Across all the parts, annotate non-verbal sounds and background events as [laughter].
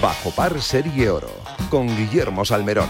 Bajo par Serie Oro con Guillermo Salmerón.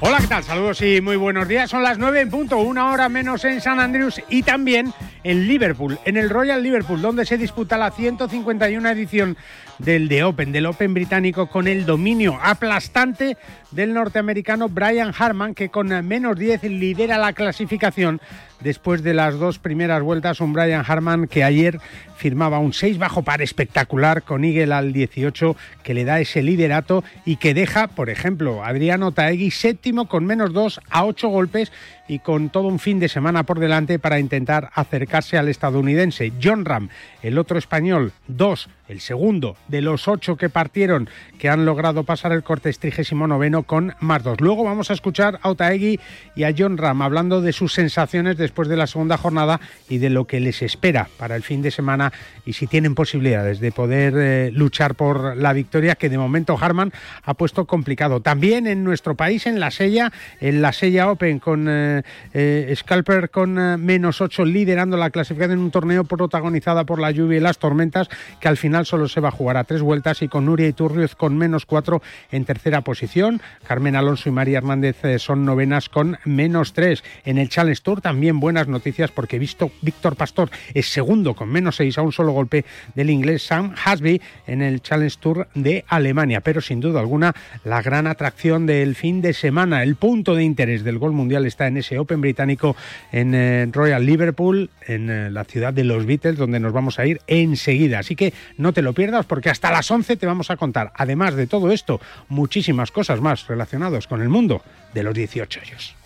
Hola, ¿qué tal? Saludos y muy buenos días. Son las 9 en punto, una hora menos en San Andrews y también en Liverpool, en el Royal Liverpool, donde se disputa la 151 edición del The Open, del Open británico, con el dominio aplastante del norteamericano Brian Harman, que con menos 10 lidera la clasificación después de las dos primeras vueltas. Un Brian Harman que ayer firmaba un 6 bajo par espectacular con Eagle al 18, que le da ese liderato y que deja, por ejemplo, Adriano Taegui séptimo con menos 2 a 8 golpes y con todo un fin de semana por delante para intentar acercarse al estadounidense. John Ram, el otro español, 2 el segundo de los ocho que partieron que han logrado pasar el corte trigésimo noveno con más dos. Luego vamos a escuchar a Otaegui y a John Ram hablando de sus sensaciones después de la segunda jornada y de lo que les espera para el fin de semana y si tienen posibilidades de poder eh, luchar por la victoria que de momento Harman ha puesto complicado. También en nuestro país, en la Sella, en la Sella Open con eh, eh, Scalper con menos ocho liderando la clasificación en un torneo protagonizada por la lluvia y las tormentas que al final solo se va a jugar a tres vueltas y con Nuria Iturrioz con menos cuatro en tercera posición. Carmen Alonso y María Hernández eh, son novenas con menos tres. En el Challenge Tour también buenas noticias porque visto Víctor Pastor es segundo con menos seis a un solo golpe del inglés Sam Hasby en el Challenge Tour de Alemania. Pero sin duda alguna la gran atracción del fin de semana, el punto de interés del gol mundial está en ese Open británico en eh, Royal Liverpool, en eh, la ciudad de los Beatles, donde nos vamos a ir enseguida. Así que no te lo pierdas porque hasta las 11 te vamos a contar, además de todo esto, muchísimas cosas más relacionadas con el mundo de los 18 años.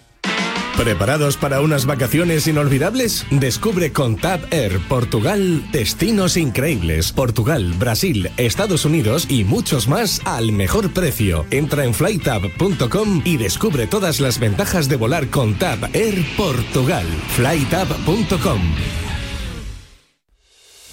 ¿Preparados para unas vacaciones inolvidables? Descubre con Tab Air Portugal destinos increíbles. Portugal, Brasil, Estados Unidos y muchos más al mejor precio. Entra en flytab.com y descubre todas las ventajas de volar con Tab Air Portugal. flytab.com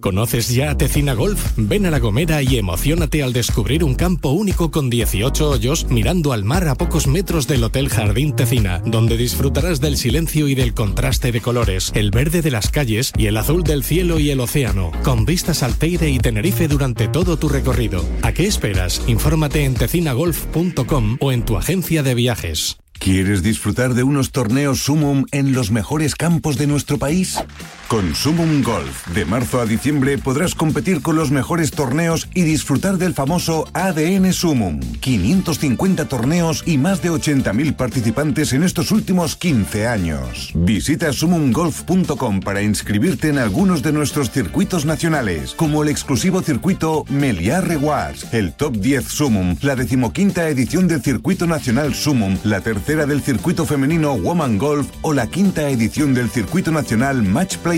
¿Conoces ya Tecina Golf? Ven a La Gomera y emocionate al descubrir un campo único con 18 hoyos mirando al mar a pocos metros del Hotel Jardín Tecina, donde disfrutarás del silencio y del contraste de colores, el verde de las calles y el azul del cielo y el océano, con vistas al Teide y Tenerife durante todo tu recorrido. ¿A qué esperas? Infórmate en tecinagolf.com o en tu agencia de viajes. ¿Quieres disfrutar de unos torneos Sumum en los mejores campos de nuestro país? Con Sumum Golf, de marzo a diciembre podrás competir con los mejores torneos y disfrutar del famoso ADN Sumum. 550 torneos y más de 80.000 participantes en estos últimos 15 años. Visita sumumgolf.com para inscribirte en algunos de nuestros circuitos nacionales, como el exclusivo circuito Meliá Rewards, el Top 10 Sumum, la decimoquinta edición del Circuito Nacional Sumum, la tercera del Circuito Femenino Woman Golf o la quinta edición del Circuito Nacional Match Play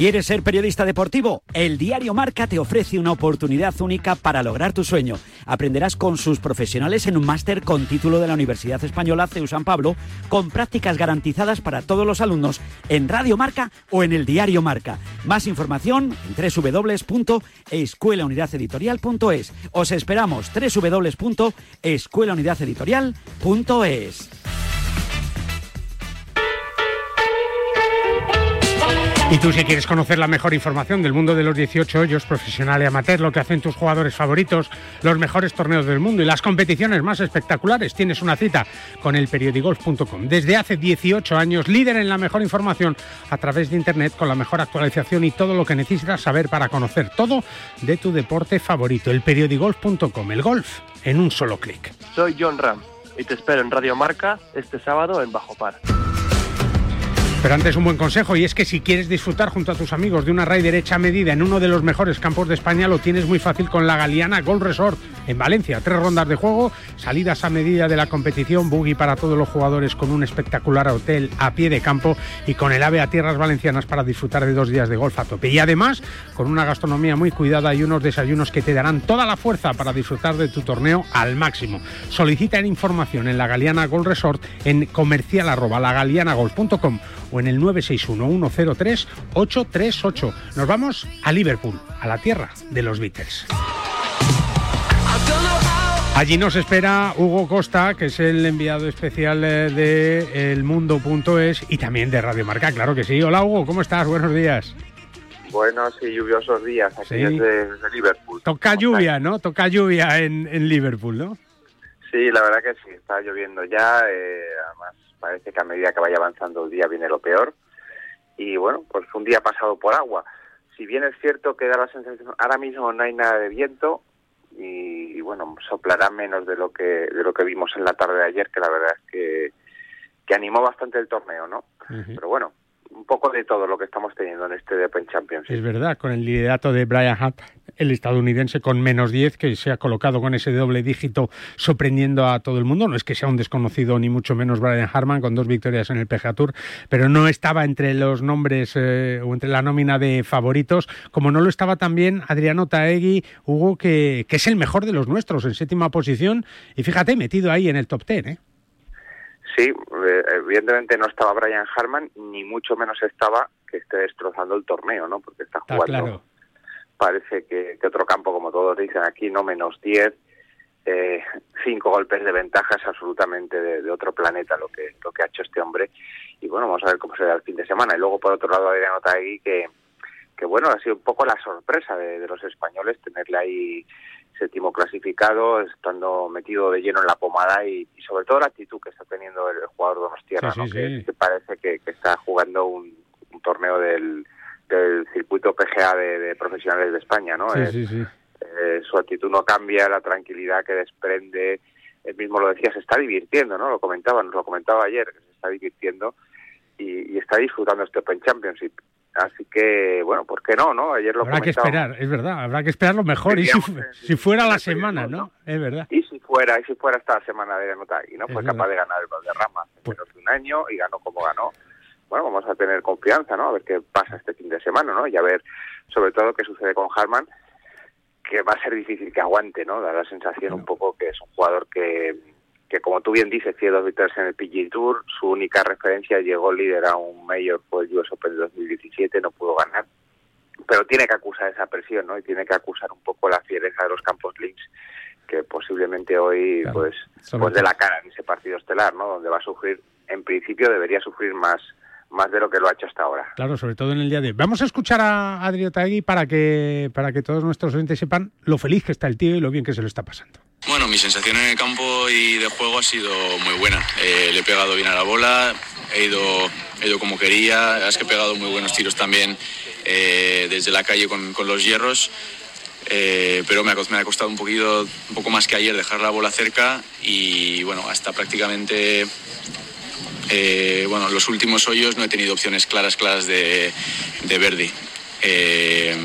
¿Quieres ser periodista deportivo? El diario Marca te ofrece una oportunidad única para lograr tu sueño. Aprenderás con sus profesionales en un máster con título de la Universidad Española CEU San Pablo, con prácticas garantizadas para todos los alumnos en Radio Marca o en el diario Marca. Más información en www.escuelaunidadeditorial.es. Os esperamos www.escuelaunidadeditorial.es. Y tú si quieres conocer la mejor información del mundo de los 18 hoyos, profesional y amateur, lo que hacen tus jugadores favoritos, los mejores torneos del mundo y las competiciones más espectaculares, tienes una cita con el periodigolf.com. Desde hace 18 años, líder en la mejor información a través de Internet, con la mejor actualización y todo lo que necesitas saber para conocer todo de tu deporte favorito, el periodigolf.com, el golf en un solo clic. Soy John Ram y te espero en Radio Marca este sábado en Bajo Par. Pero antes un buen consejo y es que si quieres disfrutar junto a tus amigos de una raid hecha a medida en uno de los mejores campos de España lo tienes muy fácil con la Galeana Gold Resort en Valencia. Tres rondas de juego, salidas a medida de la competición, buggy para todos los jugadores con un espectacular hotel a pie de campo y con el AVE a tierras valencianas para disfrutar de dos días de golf a tope. Y además con una gastronomía muy cuidada y unos desayunos que te darán toda la fuerza para disfrutar de tu torneo al máximo. Solicita información en la Galeana Gold Resort en comercial arroba lagalianagolf.com o en el 961-103-838. Nos vamos a Liverpool, a la tierra de los Beatles. Allí nos espera Hugo Costa, que es el enviado especial eh, de elmundo.es y también de Radio Marca, claro que sí. Hola Hugo, ¿cómo estás? Buenos días. Buenos y lluviosos días aquí desde, Liverpool. Toca lluvia, ¿no? Toca lluvia en, Liverpool, ¿no? Sí, la verdad que sí, está lloviendo ya. Eh, además, parece que a medida que vaya avanzando el día viene lo peor. Y bueno, pues un día pasado por agua. Si bien es cierto que da la sensación, ahora mismo no hay nada de viento y, bueno, soplará menos de lo que de lo que vimos en la tarde de ayer, que la verdad es que, que animó bastante el torneo, ¿no? Pero bueno, un poco de todo lo que estamos teniendo en este Open Championship. Es verdad, con el liderato de Brian Hunt, el estadounidense con menos 10, que se ha colocado con ese doble dígito sorprendiendo a todo el mundo. No es que sea un desconocido ni mucho menos Brian Harman con dos victorias en el PGA Tour, pero no estaba entre los nombres eh, o entre la nómina de favoritos, como no lo estaba también Adriano Taegui, Hugo, que, que es el mejor de los nuestros en séptima posición y fíjate, metido ahí en el top ten. ¿eh? Sí, eh, evidentemente no estaba Brian Harman, ni mucho menos estaba que esté destrozando el torneo, ¿no? Porque está jugando, parece que, otro campo, como todos dicen aquí, no menos 10, eh, cinco golpes de ventaja es absolutamente de, otro planeta lo que lo que ha hecho este hombre. Y bueno, vamos a ver cómo será el fin de semana. Y luego, por otro lado, Adriano Taegui, que, que bueno, ha sido un poco la sorpresa de los españoles tenerle ahí séptimo clasificado, estando metido de lleno en la pomada y, sobre todo la actitud que está teniendo el, jugador de Donostierra, que, parece que, está jugando un, torneo del, circuito PGA de, profesionales de España, ¿no? Eh, su actitud no cambia, la tranquilidad que desprende, él mismo lo decía, se está divirtiendo, ¿no? Lo comentaba, nos lo comentaba ayer, se está divirtiendo y, y está disfrutando este Open Championship. Así que, bueno, ¿por qué no, no? Ayer lo Habrá que esperar, es verdad, habrá que esperar lo mejor. Y si, fuera la semana, ¿no? Es verdad. Y si fuera, y si fuera esta semana de nota y no fue capaz de ganar el Valderrama en pues menos de un año y ganó como ganó. Bueno, vamos a tener confianza, ¿no? A ver qué pasa este fin de semana, ¿no? Y a ver, sobre todo, qué sucede con Harman, que va a ser difícil que aguante, ¿no? Da la sensación un poco que es un jugador que que como tú bien dices, tiene dos victorias en el PGA Tour, su única referencia llegó líder a un Mayor fue el US Open de 2017, no pudo ganar, pero tiene que acusar esa presión, ¿no? Y tiene que acusar un poco la fiereza de los campos links que posiblemente hoy pues pues de la cara en ese partido estelar, ¿no? Donde va a sufrir, en principio debería sufrir más más de lo que lo ha hecho hasta ahora. Claro, sobre todo en el día de hoy. Vamos a escuchar a Adrián Tagui para que para que todos nuestros oyentes sepan lo feliz que está el tío y lo bien que se lo está pasando. Bueno, mi sensación en el campo y de juego ha sido muy buena. Eh, le he pegado bien a la bola, he ido, he ido como quería, es que he pegado muy buenos tiros también eh, desde la calle con, con los hierros. Eh, pero me ha, me ha, costado un poquito, un poco más que ayer dejar la bola cerca y bueno, hasta prácticamente eh, bueno, los últimos hoyos no he tenido opciones claras, claras de, Verdi. Eh,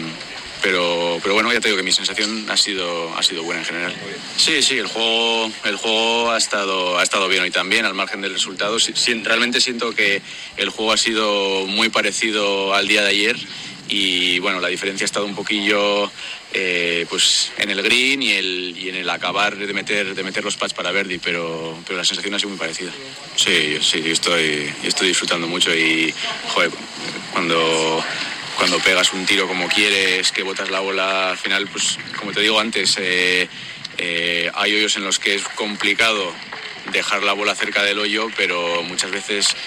pero, pero bueno, ya te digo que mi sensación ha sido, ha sido buena en general. Sí, sí, el juego, el juego ha, estado, ha estado bien hoy también, al margen del resultado. realmente siento que el juego ha sido muy parecido al día de ayer y bueno, la diferencia ha estado un poquillo eh, pues en el green y, el, y en el acabar de meter, de meter los pads para Verdi, pero, pero la sensación ha sido muy parecida. Sí, sí, estoy, estoy disfrutando mucho y joder, cuando cuando pegas un tiro como quieres, que botas la bola, al final, pues como te digo antes, eh, eh, hay hoyos en los que es complicado dejar la bola cerca del hoyo, pero muchas veces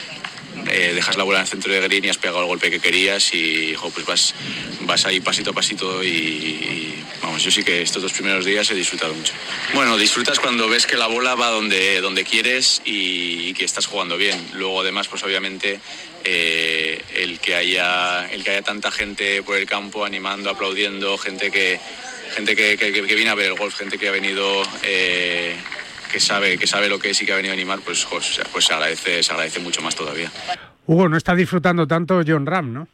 eh, dejas la bola en el centro de green y has pegado el golpe que querías y pues vas, vas ahí pasito a pasito y, vamos, yo sí que estos dos primeros días he disfrutado mucho. Bueno, disfrutas cuando ves que la bola va donde, donde quieres y, que estás jugando bien. Luego además, pues obviamente eh, el, que haya, el que haya tanta gente por el campo animando, aplaudiendo, gente que, gente que, viene a ver el golf, gente que ha venido... Eh, que sabe, que sabe lo que es y que ha venido a animar, pues, pues, pues, se, agradece, se agradece mucho más todavía. Hugo, no está disfrutando tanto John Ram, ¿no?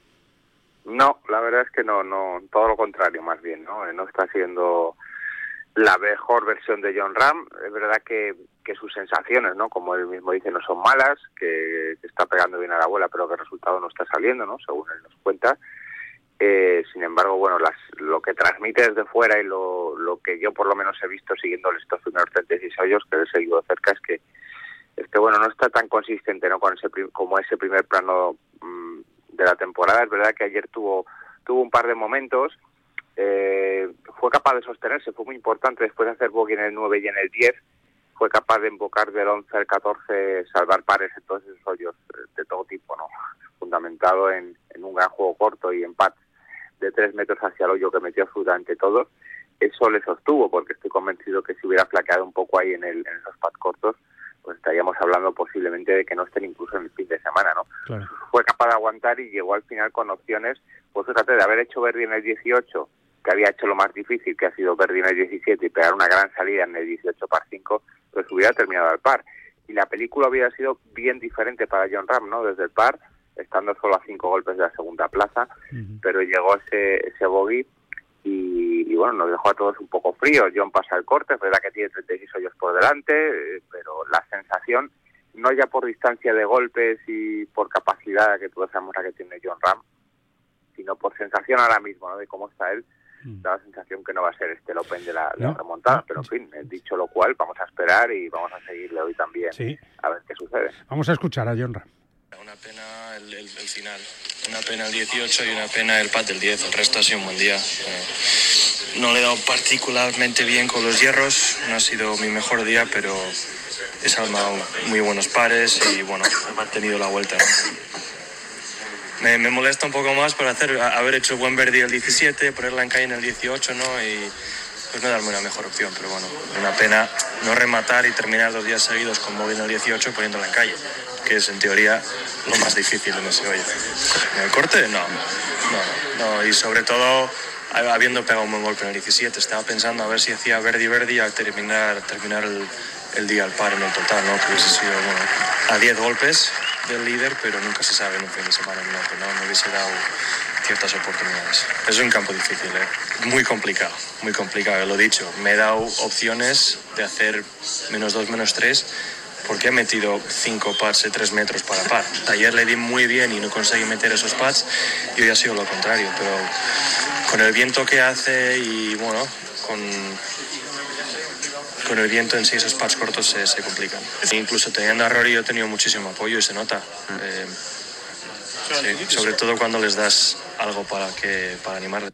No, la verdad es que no, no, todo lo contrario más bien, ¿no? No está siendo la mejor versión de John Ram. Es verdad que, que sus sensaciones, ¿no? Como él mismo dice, no son malas, que, que está pegando bien a la abuela, pero que el resultado no está saliendo, ¿no? Según él nos cuenta. Eh, sin embargo, bueno, las, lo que transmite desde fuera y lo, lo que yo por lo menos he visto siguiendo estos primeros 36 hoyos, que he seguido cerca, es que, es que bueno, no está tan consistente ¿no? Con ese, como ese primer plano mm, de la temporada. Es verdad que ayer tuvo, tuvo un par de momentos, eh, fue capaz de sostenerse, fue muy importante después de hacer bogey en el 9 y en el 10, fue capaz de invocar del 11 al 14, salvar pares en todos esos hoyos de todo tipo, ¿no? fundamentado en, en un gran juego corto y en de tres metros hacia el hoyo que metió absolutamente todo, eso le sostuvo, porque estoy convencido que si hubiera flaqueado un poco ahí en, el, en esos pads cortos, pues estaríamos hablando posiblemente de que no estén incluso en el fin de semana, ¿no? Fue capaz de aguantar y llegó al final con opciones, pues fíjate, de haber hecho Verdi en el 18, que había hecho lo más difícil, que ha sido Verdi en el 17, y pegar una gran salida en el 18 par 5, pues hubiera terminado al par. Y la película hubiera sido bien diferente para John Ram, ¿no? Desde el par, estando solo a cinco golpes de la segunda plaza, pero llegó ese, ese bogey y, bueno, nos dejó a todos un poco fríos. John pasa el corte, es verdad que tiene 36 hoyos por delante, eh, pero la sensación, no ya por distancia de golpes y por capacidad que todos sabemos la que tiene John Ram, sino por sensación ahora mismo, ¿no? De cómo está él, da la sensación que no va a ser este el Open de la, remontada, pero en fin, dicho lo cual, vamos a esperar y vamos a seguirle hoy también a ver qué sucede. Vamos a escuchar a John Ram. Una pena el, final, una pena el 18 y una pena el pat del 10. El resto ha sido un buen día. Eh, no le he dado particularmente bien con los hierros, no ha sido mi mejor día, pero he salvado muy buenos pares y bueno, he mantenido la vuelta. Me, molesta un poco más por hacer, haber hecho buen verde el 17, ponerla en calle en el 18, ¿no? Y pues no darme una mejor opción, pero bueno, una pena no rematar y terminar dos días seguidos con móvil en el 18 poniéndola en calle que es en teoría lo más difícil en ese hoyo. ¿En el corte? No, no, no. Y sobre todo, habiendo pegado un buen golpe en el 17, estaba pensando a ver si hacía Verdi Verdi al terminar, terminar el, día al par en el total, ¿no? Que hubiese sido, bueno, a 10 golpes del líder, pero nunca se sabe en un fin de semana en ¿no? Me hubiese dado ciertas oportunidades. Es un campo difícil, ¿eh? muy complicado, muy complicado, lo he dicho. Me he dado opciones de hacer menos 2, menos 3 porque he metido cinco pads de tres metros para par. Ayer le di muy bien y no conseguí meter esos pads y hoy ha sido lo contrario, pero con el viento que hace y bueno, con, con el viento en sí esos pads cortos se, se complican. Incluso teniendo a Rory yo he tenido muchísimo apoyo y se nota. Eh, sobre todo cuando les das algo para, que, para animarles.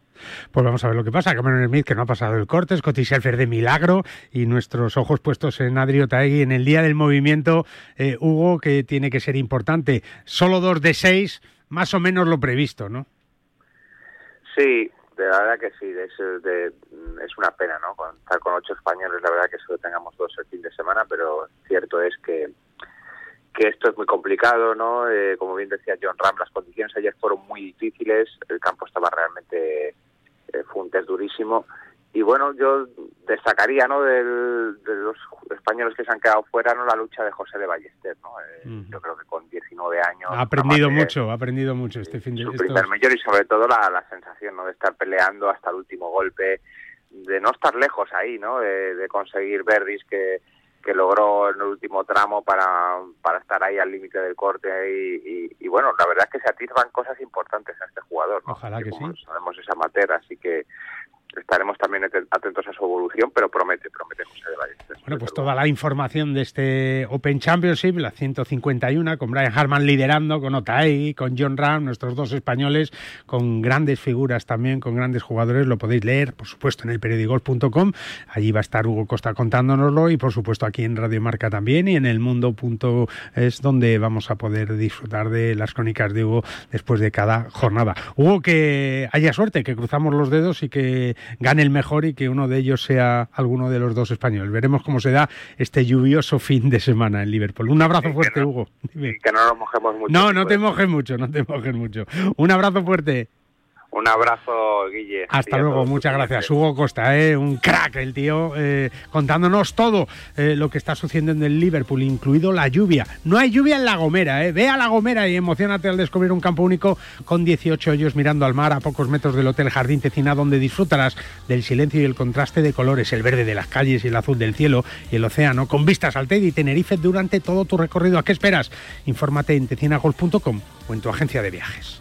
Pues vamos a ver lo que pasa. Cameron Smith, que no ha pasado el corte, Scotty Scheffler de milagro y nuestros ojos puestos en Adri Otaegui en el día del movimiento. Eh, Hugo, que tiene que ser importante. Solo dos de seis, más o menos lo previsto, ¿no? Sí, de la verdad que sí, es, es una pena, ¿no? Con, estar con ocho españoles, la verdad que solo tengamos dos el fin de semana, pero cierto es que que esto es muy complicado, ¿no? Eh, como bien decía John Ram, las condiciones ayer fueron muy difíciles, el campo estaba realmente, eh, fue un test durísimo y bueno, yo destacaría, ¿no? de los españoles que se han quedado fuera, ¿no? La lucha de José de Ballester, ¿no? Eh, yo creo que con 19 años... Ha aprendido mucho, ha aprendido mucho este fin de semana. primer mayor y sobre todo la, la sensación, ¿no? De estar peleando hasta el último golpe, de no estar lejos ahí, ¿no? De, de conseguir verdis que, que logró en el último tramo para, para estar ahí al límite del corte y, y, bueno, la verdad es que se atisban cosas importantes a este jugador. Ojalá que, sí. Sabemos esa materia, así que estaremos también atentos a su evolución, pero promete, promete José de Ballester. Bueno, pues toda la información de este Open Championship, la 151, con Brian Harman liderando, con Otai, con John Ram, nuestros dos españoles, con grandes figuras también, con grandes jugadores, lo podéis leer, por supuesto, en el periódico.com, allí va a estar Hugo Costa contándonoslo y por supuesto aquí en Radio Marca también y en el mundo.es donde vamos a poder disfrutar de las crónicas de Hugo después de cada jornada. Hugo, que haya suerte, que cruzamos los dedos y que gane el mejor y que uno de ellos sea alguno de los dos españoles. Veremos cómo se da este lluvioso fin de semana en Liverpool. Un abrazo fuerte, Hugo. Que no nos mojemos mucho. No, no te mojes mucho, no te mojes mucho. Un abrazo fuerte. Un abrazo, Guille. Hasta luego, muchas gracias. Hugo Costa, ¿eh? un crack el tío, eh, contándonos todo eh, lo que está sucediendo en el Liverpool, incluido la lluvia. No hay lluvia en La Gomera, ¿eh? ve a La Gomera y emocionate al descubrir un campo único con 18 hoyos mirando al mar a pocos metros del Hotel Jardín Tecina, donde disfrutarás del silencio y el contraste de colores, el verde de las calles y el azul del cielo y el océano, con vistas al Teddy y Tenerife durante todo tu recorrido. ¿A qué esperas? Infórmate en tecinagolf.com o en tu agencia de viajes.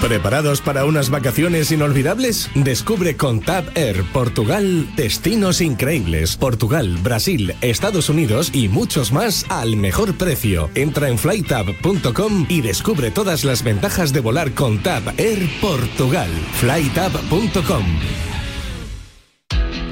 ¿Preparados para unas vacaciones inolvidables? Descubre con TAP Air Portugal destinos increíbles. Portugal, Brasil, Estados Unidos y muchos más al mejor precio. Entra en flytab.com y descubre todas las ventajas de volar con TAP Air Portugal. flytab.com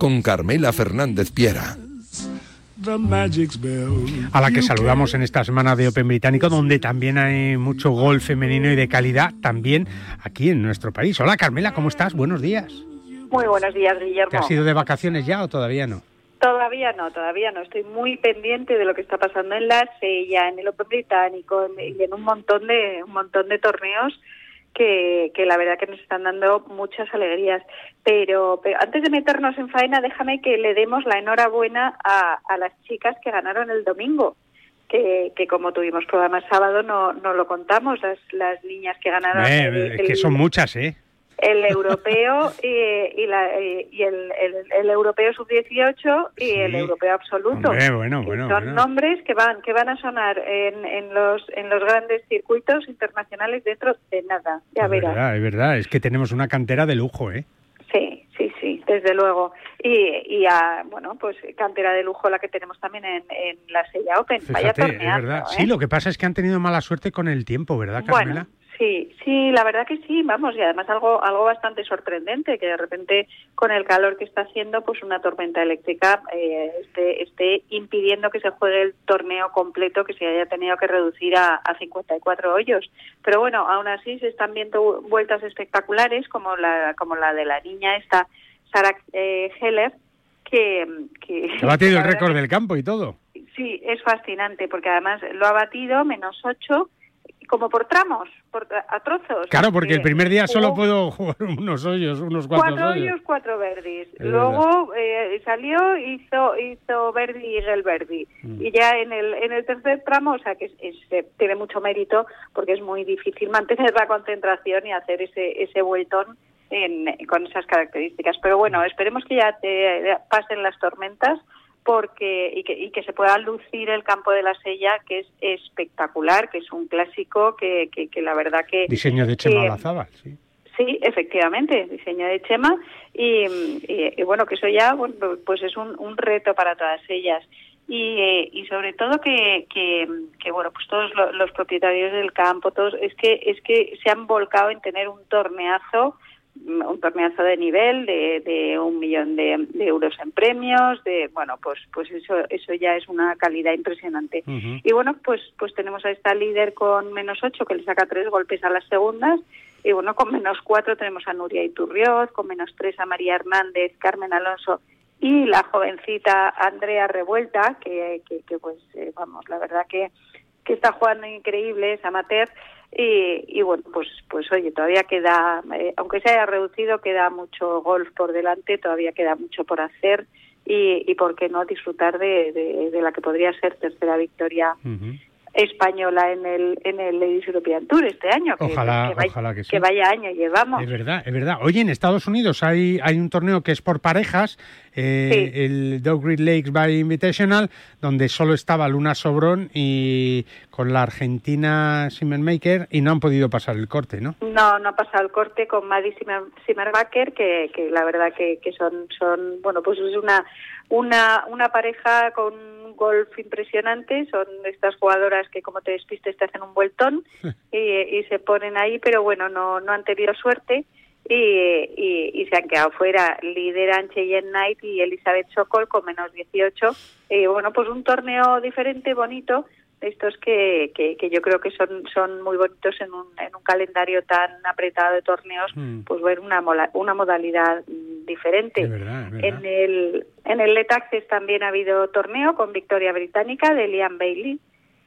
con Carmela Fernández Piera. A la que saludamos en esta semana de Open Británico, donde también hay mucho golf femenino y de calidad, también aquí en nuestro país. Hola Carmela, ¿cómo estás? Buenos días. Muy buenos días, Guillermo. ¿Te has ido de vacaciones ya o todavía no? Todavía no, todavía no. Estoy muy pendiente de lo que está pasando en la Sella, en el Open Británico y en un montón de un montón de torneos que, que la verdad que nos están dando muchas alegrías. Pero, antes de meternos en faena, déjame que le demos la enhorabuena a, a las chicas que ganaron el domingo. Que, que, como tuvimos programa el sábado no, no lo contamos, las, las niñas que ganaron. Eh, que son muchas, ¿eh? el europeo y, la, y el, el, europeo sub-18 y el europeo absoluto. bueno, bueno, son nombres que van que van a sonar en, en, los en los grandes circuitos internacionales dentro de nada. Ya es verás. Verdad, es verdad, es que tenemos una cantera de lujo, ¿eh? Sí, sí, sí, desde luego. Y, y a, bueno, pues cantera de lujo la que tenemos también en, en la Sella Open. Vaya verdad. Sí, ¿eh? lo que pasa es que han tenido mala suerte con el tiempo, ¿verdad, Carmela? Sí, sí, la verdad que sí, vamos, y además algo algo bastante sorprendente, que de repente con el calor que está haciendo, pues una tormenta eléctrica eh, esté, esté impidiendo que se juegue el torneo completo, que se haya tenido que reducir a, a 54 hoyos. Pero bueno, aún así se están viendo vueltas espectaculares, como la, como la de la niña esta, Sarah eh, Heller, que, que... Ha batido el [laughs] récord del campo y todo. Sí, es fascinante, porque además lo ha batido menos 8 como por tramos, por, a trozos. Claro, porque el primer día solo puedo [laughs] jugar unos hoyos, unos cuatro Cuatro hoyos, cuatro verdis. Luego eh, salió, hizo hizo verdi y el verdi. Mm. Y ya en el en el tercer tramo, o sea que tiene mucho mérito porque es muy difícil mantener la concentración y hacer ese ese vueltón en, con esas características. Pero bueno, esperemos que ya te pasen las tormentas porque y que, y que se pueda lucir el campo de la sella que es espectacular que es un clásico que, que, la verdad que diseño de Chema Olazábal sí. Sí efectivamente diseño de Chema y, y, bueno que eso ya pues es un, un reto para todas ellas. Y, y sobre todo que, que, que, bueno pues todos los propietarios del campo todos es que es que se han volcado en tener un torneazo un torneazo de nivel de, de un millón de, euros en premios de bueno pues pues eso eso ya es una calidad impresionante. Y bueno pues pues tenemos a esta líder con menos ocho que le saca tres golpes a las segundas. Y bueno con menos cuatro tenemos a Nuria Iturrioz con menos tres a María Hernández Carmen Alonso y la jovencita Andrea Revuelta que, que, pues eh, vamos la verdad que que está jugando increíble es amateur y, bueno, pues, pues oye, todavía queda, eh, aunque se haya reducido, queda mucho golf por delante, todavía queda mucho por hacer y, y por qué no disfrutar de, de, la que podría ser tercera victoria española en el en el Ladies European Tour este año. Que, ojalá, vaya, ojalá que, sí. que vaya año llevamos. Es verdad, es verdad. Oye, en Estados Unidos hay, hay un torneo que es por parejas, eh, el Dog Great Lakes by Invitational, donde solo estaba Luna Sobrón y con la argentina Simmermaker y no han podido pasar el corte, ¿no? No, no ha pasado el corte con Maddie Simmermaker, que, que la verdad que, que son, son, bueno, pues es una, una, una pareja con golf impresionante, son estas jugadoras que como te despistes te hacen un vueltón [laughs] y, se ponen ahí, pero bueno, no, no han tenido suerte y, y, se han quedado fuera. Lideran Cheyenne Knight y Elizabeth Sokol con menos 18. Y bueno, pues un torneo diferente, bonito, estos que, que, yo creo que son, son muy bonitos en un, en un calendario tan apretado de torneos, mm. pues ver una, una modalidad diferente. En el en el Letaxes también ha habido torneo con victoria británica de Liam Bailey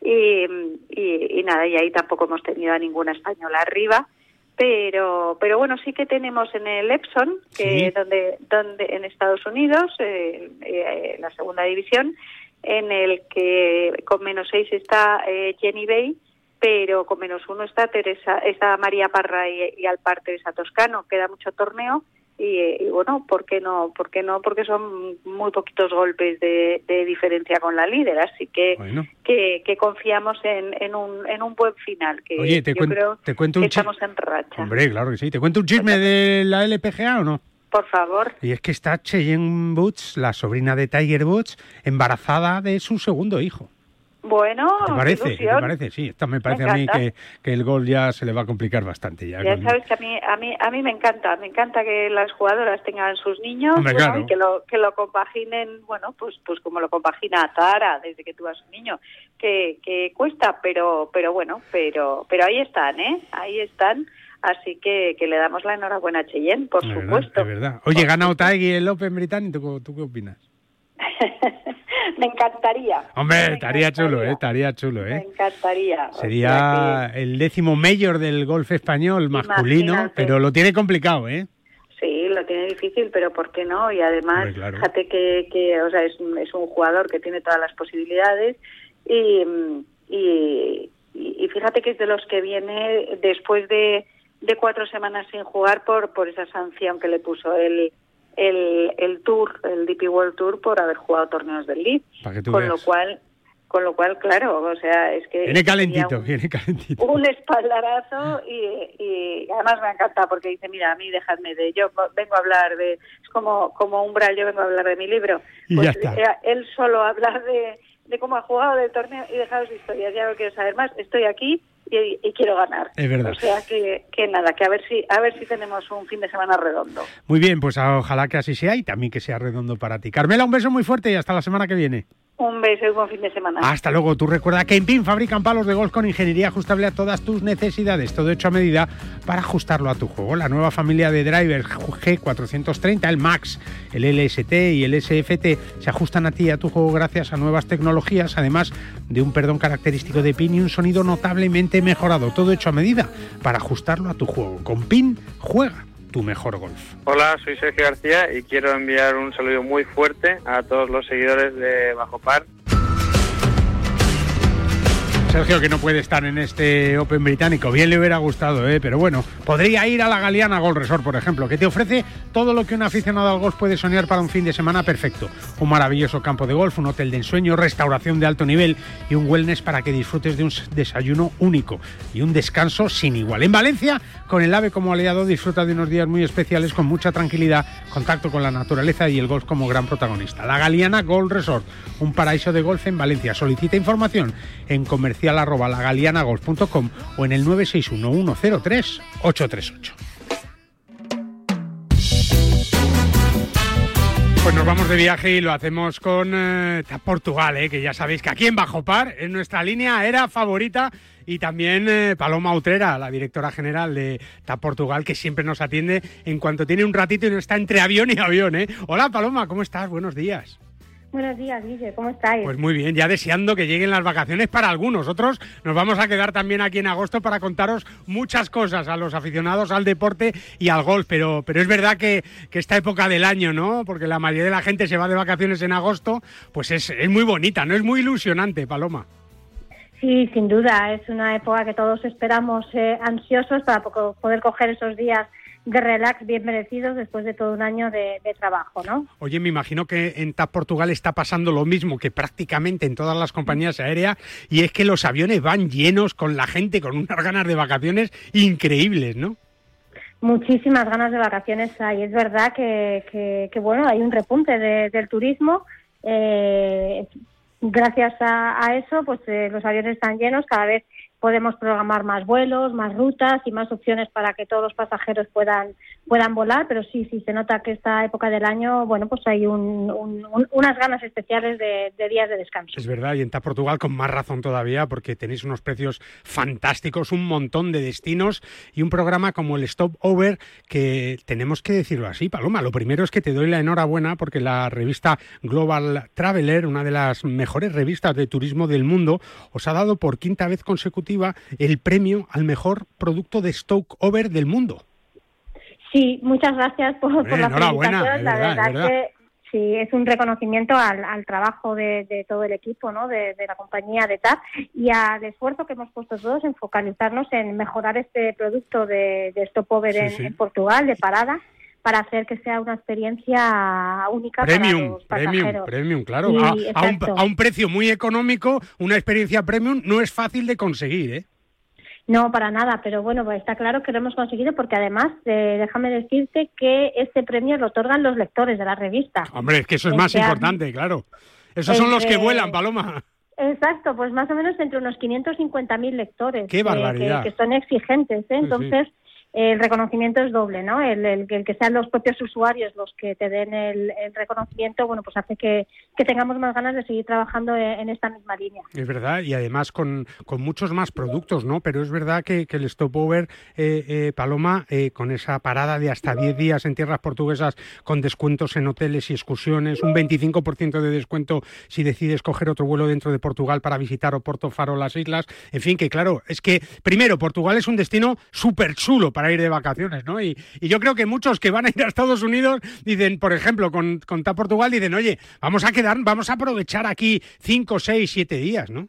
y, y, nada, y ahí tampoco hemos tenido a ninguna española arriba pero pero bueno sí que tenemos en el Epson que donde donde en Estados Unidos eh, eh, la segunda división en el que con menos seis está eh, Jenny Bay, pero con menos uno está Teresa, está María Parra y, al par Teresa Toscano. Queda mucho torneo y, bueno, ¿por qué no? ¿Por qué no? Porque son muy poquitos golpes de, diferencia con la líder, así que que, confiamos en, en, un, en un buen final. Que Oye, te, creo te cuento un estamos en racha. Hombre, claro que sí. ¿Te cuento un chisme de la LPGA o no? Por favor. Y es que está Cheyenne Woods, la sobrina de Tiger Woods, embarazada de su segundo hijo. Bueno, ¿Te parece? ¿Te parece? Sí, esto me parece a mí que, que, el gol ya se le va a complicar bastante. Ya, ya sabes que a mí, a, mí, a mí me encanta, me encanta que las jugadoras tengan sus niños y que lo, que lo compaginen, bueno, pues pues como lo compagina Tara desde que tuvo su niño, que, que cuesta, pero pero bueno, pero pero ahí están, ¿eh? Ahí están Así que, que le damos la enhorabuena a Cheyenne, por supuesto. es verdad. Oye, gana Otaegui el Open británico, ¿tú qué opinas? [laughs] me encantaría. Hombre, estaría chulo, ¿eh? Estaría chulo, ¿eh? Me encantaría. Sería el décimo mayor del golf español masculino, pero lo tiene complicado, ¿eh? Sí, lo tiene difícil, pero ¿por qué no? Y además, fíjate que, que, o sea, es, es un jugador que tiene todas las posibilidades y, y, y fíjate que es de los que viene después de, de cuatro semanas sin jugar por, por esa sanción que le puso el, el, el Tour, el DP World Tour, por haber jugado torneos del Lead. Con lo cual, con lo cual, claro, o sea, es que... Viene calentito, un, viene calentito. Un espaldarazo y, y, además me encanta porque dice, mira, a mí dejadme de... Yo vengo a hablar de... Es como, como Umbral, yo vengo a hablar de mi libro. Pues él solo hablar de, de cómo ha jugado del torneo y dejado sus historias. Ya no quiero saber más. Estoy aquí y, quiero ganar. Es verdad. O sea que, que, nada, que a ver si a ver si tenemos un fin de semana redondo. Muy bien, pues ojalá que así sea y también que sea redondo para ti. Carmela, un beso muy fuerte y hasta la semana que viene. Un beso y buen fin de semana. Hasta luego. Tú recuerda que en PIN fabrican palos de golf con ingeniería ajustable a todas tus necesidades. Todo hecho a medida para ajustarlo a tu juego. La nueva familia de drivers G430, el Max, el LST y el SFT se ajustan a ti y a tu juego gracias a nuevas tecnologías, además de un perdón característico de PIN y un sonido notablemente mejorado. Todo hecho a medida para ajustarlo a tu juego. Con PIN, juega tu mejor golf. Hola, soy Sergio García y quiero enviar un saludo muy fuerte a todos los seguidores de Bajo Par Sergio que no puede estar en este Open británico. Bien le hubiera gustado, ¿eh? pero bueno, podría ir a la Galeana Golf Resort, por ejemplo, que te ofrece todo lo que un aficionado al golf puede soñar para un fin de semana perfecto. Un maravilloso campo de golf, un hotel de ensueño, restauración de alto nivel y un wellness para que disfrutes de un desayuno único y un descanso sin igual. En Valencia, con el AVE como aliado, disfruta de unos días muy especiales con mucha tranquilidad, contacto con la naturaleza y el golf como gran protagonista. La Galeana Golf Resort, un paraíso de golf en Valencia. Solicita información en comercio comercial arroba lagalianagolf.com o en el 961 103 838. Pues nos vamos de viaje y lo hacemos con eh, Portugal, eh, que ya sabéis que aquí en Bajo Par, en nuestra línea era favorita, y también eh, Paloma Utrera, la directora general de TAP Portugal, que siempre nos atiende en cuanto tiene un ratito y no está entre avión y avión. ¿eh? Hola Paloma, ¿cómo estás? Buenos días. Buenos días, Guille, ¿cómo estáis? Pues muy bien, ya deseando que lleguen las vacaciones para algunos. Otros nos vamos a quedar también aquí en agosto para contaros muchas cosas a los aficionados al deporte y al golf. Pero, pero es verdad que, esta época del año, ¿no? Porque la mayoría de la gente se va de vacaciones en agosto, pues es, es muy bonita, ¿no? Es muy ilusionante, Paloma. Sí, sin duda, es una época que todos esperamos eh, ansiosos para poder coger esos días de relax bien merecidos después de todo un año de, trabajo, ¿no? Oye, me imagino que en TAP Portugal está pasando lo mismo que prácticamente en todas las compañías aéreas y es que los aviones van llenos con la gente con unas ganas de vacaciones increíbles, ¿no? Muchísimas ganas de vacaciones hay. Es verdad que, que, bueno, hay un repunte del turismo. Eh, gracias a, eso, pues eh, los aviones están llenos, cada vez podemos programar más vuelos, más rutas y más opciones para que todos los pasajeros puedan puedan volar, pero sí, sí se nota que esta época del año, bueno, pues hay unas ganas especiales de, días de descanso. Es verdad, y en Portugal con más razón todavía, porque tenéis unos precios fantásticos, un montón de destinos y un programa como el Stop Over que tenemos que decirlo así, Paloma. Lo primero es que te doy la enhorabuena porque la revista Global Traveler, una de las mejores revistas de turismo del mundo, os ha dado por quinta vez consecutiva el premio al mejor producto de Stoke Over del mundo. Sí, muchas gracias por, la felicitación. La verdad, que sí, es un reconocimiento al, trabajo de, todo el equipo, ¿no? De, la compañía de TAP y al esfuerzo que hemos puesto todos en focalizarnos en mejorar este producto de, de Stopover en, Portugal, de parada para hacer que sea una experiencia única premium, para los Premium, premium, claro. a, un, precio muy económico, una experiencia premium no es fácil de conseguir, ¿eh? No, para nada, pero bueno, pues está claro que lo hemos conseguido porque además, eh, déjame decirte que este premio lo otorgan los lectores de la revista. Hombre, es que eso es más importante, claro. Esos son los que vuelan, Paloma. Exacto, pues más o menos entre unos 550.000 lectores. ¡Qué barbaridad! Que, son exigentes, ¿eh? Entonces el reconocimiento es doble, ¿no? El, que sean los propios usuarios los que te den el, reconocimiento, bueno, pues hace que, tengamos más ganas de seguir trabajando en, esta misma línea. Es verdad, y además con, muchos más productos, ¿no? Pero es verdad que, el Stopover, eh, eh, Paloma, eh, con esa parada de hasta 10 días en tierras portuguesas, con descuentos en hoteles y excursiones, un 25% de descuento si decides coger otro vuelo dentro de Portugal para visitar Oporto, Faro, las islas, en fin, que claro, es que primero, Portugal es un destino súper chulo para ir de vacaciones, ¿no? Y, yo creo que muchos que van a ir a Estados Unidos dicen, por ejemplo, con, con TAP Portugal, dicen, oye, vamos a quedar, vamos a aprovechar aquí cinco, seis, siete días, ¿no?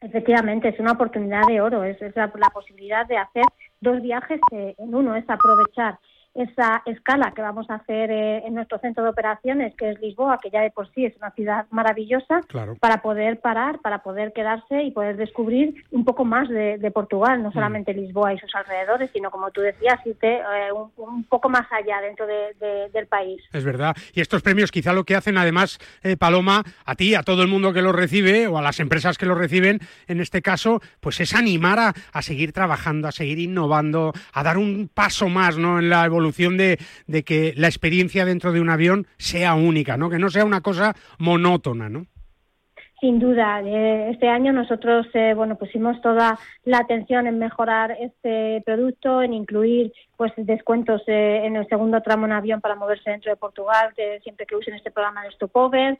Efectivamente, es una oportunidad de oro, es, la, posibilidad de hacer dos viajes eh, en uno, es aprovechar esa escala que vamos a hacer eh, en nuestro centro de operaciones, que es Lisboa, que ya de por sí es una ciudad maravillosa, para poder parar, para poder quedarse y poder descubrir un poco más de, Portugal, no mm. solamente Lisboa y sus alrededores, sino como tú decías, irte eh, un, poco más allá dentro del país. Es verdad. Y estos premios quizá lo que hacen además, eh, Paloma, a ti, a todo el mundo que los recibe o a las empresas que los reciben, en este caso, pues es animar a, a seguir trabajando, a seguir innovando, a dar un paso más ¿no? en la evolución de, que la experiencia dentro de un avión sea única, ¿no? Que no sea una cosa monótona, ¿no? Sin duda, eh, este año nosotros eh, bueno pusimos toda la atención en mejorar este producto, en incluir pues descuentos eh, en el segundo tramo en avión para moverse dentro de Portugal, siempre que usen este programa de Stopover,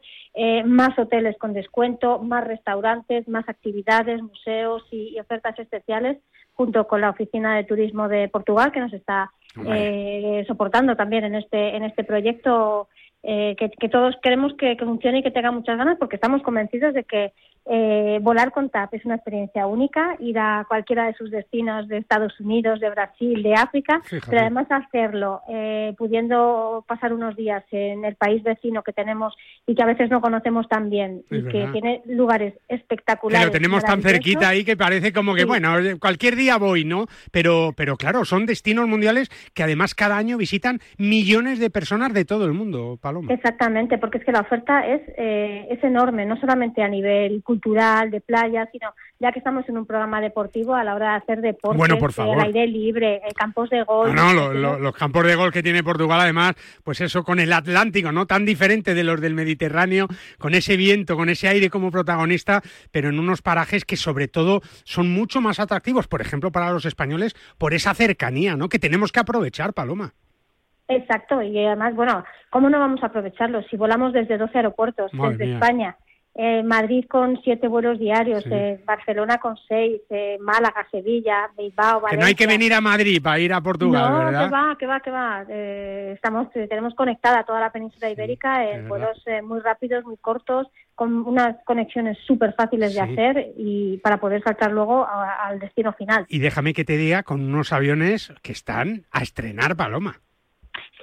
más hoteles con descuento, más restaurantes, más actividades, museos y ofertas especiales, junto con la oficina de turismo de Portugal que nos está eh, soportando también en este en este proyecto eh, que, todos queremos que, funcione y que tenga muchas ganas porque estamos convencidos de que eh, volar con TAP es una experiencia única, ir a cualquiera de sus destinos de Estados Unidos, de Brasil, de África, pero además hacerlo eh, pudiendo pasar unos días en el país vecino que tenemos y que a veces no conocemos tan bien y que tiene lugares espectaculares. Que lo tenemos tan cerquita ahí que parece como que, bueno, cualquier día voy, ¿no? Pero, pero claro, son destinos mundiales que además cada año visitan millones de personas de todo el mundo, Paloma. Exactamente, porque es que la oferta es, eh, es enorme, no solamente a nivel cultural, de playa, sino ya que estamos en un programa deportivo a la hora de hacer deporte, bueno, por al aire libre, eh, campos de golf. No, los campos de golf que tiene Portugal, además, pues eso con el Atlántico, ¿no? Tan diferente de los del Mediterráneo, con ese viento, con ese aire como protagonista, pero en unos parajes que sobre todo son mucho más atractivos, por ejemplo, para los españoles, por esa cercanía, ¿no? Que tenemos que aprovechar, Paloma. Exacto, y además, bueno, ¿cómo no vamos a aprovecharlo? Si volamos desde 12 aeropuertos, desde España, eh, Madrid con siete vuelos diarios, eh, Barcelona con seis, eh, Málaga, Sevilla, Bilbao, Valencia. Que no hay que venir a Madrid para ir a Portugal, no, ¿verdad? que va, que va, que va. estamos, tenemos conectada toda la península ibérica en vuelos muy rápidos, muy cortos, con unas conexiones súper fáciles de hacer y para poder saltar luego al destino final. Y déjame que te diga, con unos aviones que están a estrenar Paloma.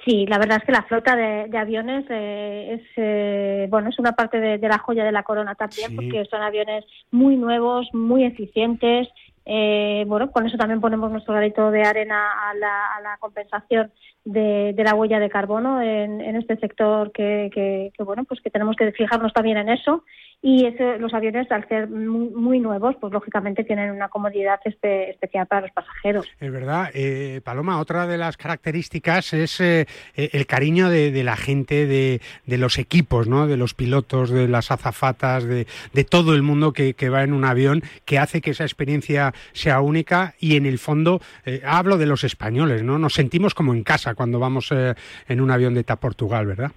Sí, la verdad es que la flota de, aviones eh, es eh, bueno es una parte de, la joya de la corona también porque son aviones muy nuevos, muy eficientes. Eh, bueno, con eso también ponemos nuestro granito de arena a la, compensación de, la huella de carbono en, este sector que, que, bueno pues que tenemos que fijarnos también en eso y los aviones, al ser muy, nuevos, pues lógicamente tienen una comodidad especial para los pasajeros. Es verdad. Eh, Paloma, otra de las características es eh, eh, el cariño de, la gente, de, los equipos, ¿no? de los pilotos, de las azafatas, de, todo el mundo que, va en un avión, que hace que esa experiencia sea única y en el fondo, hablo de los españoles, ¿no? nos sentimos como en casa cuando vamos en un avión de TAP Portugal, ¿verdad?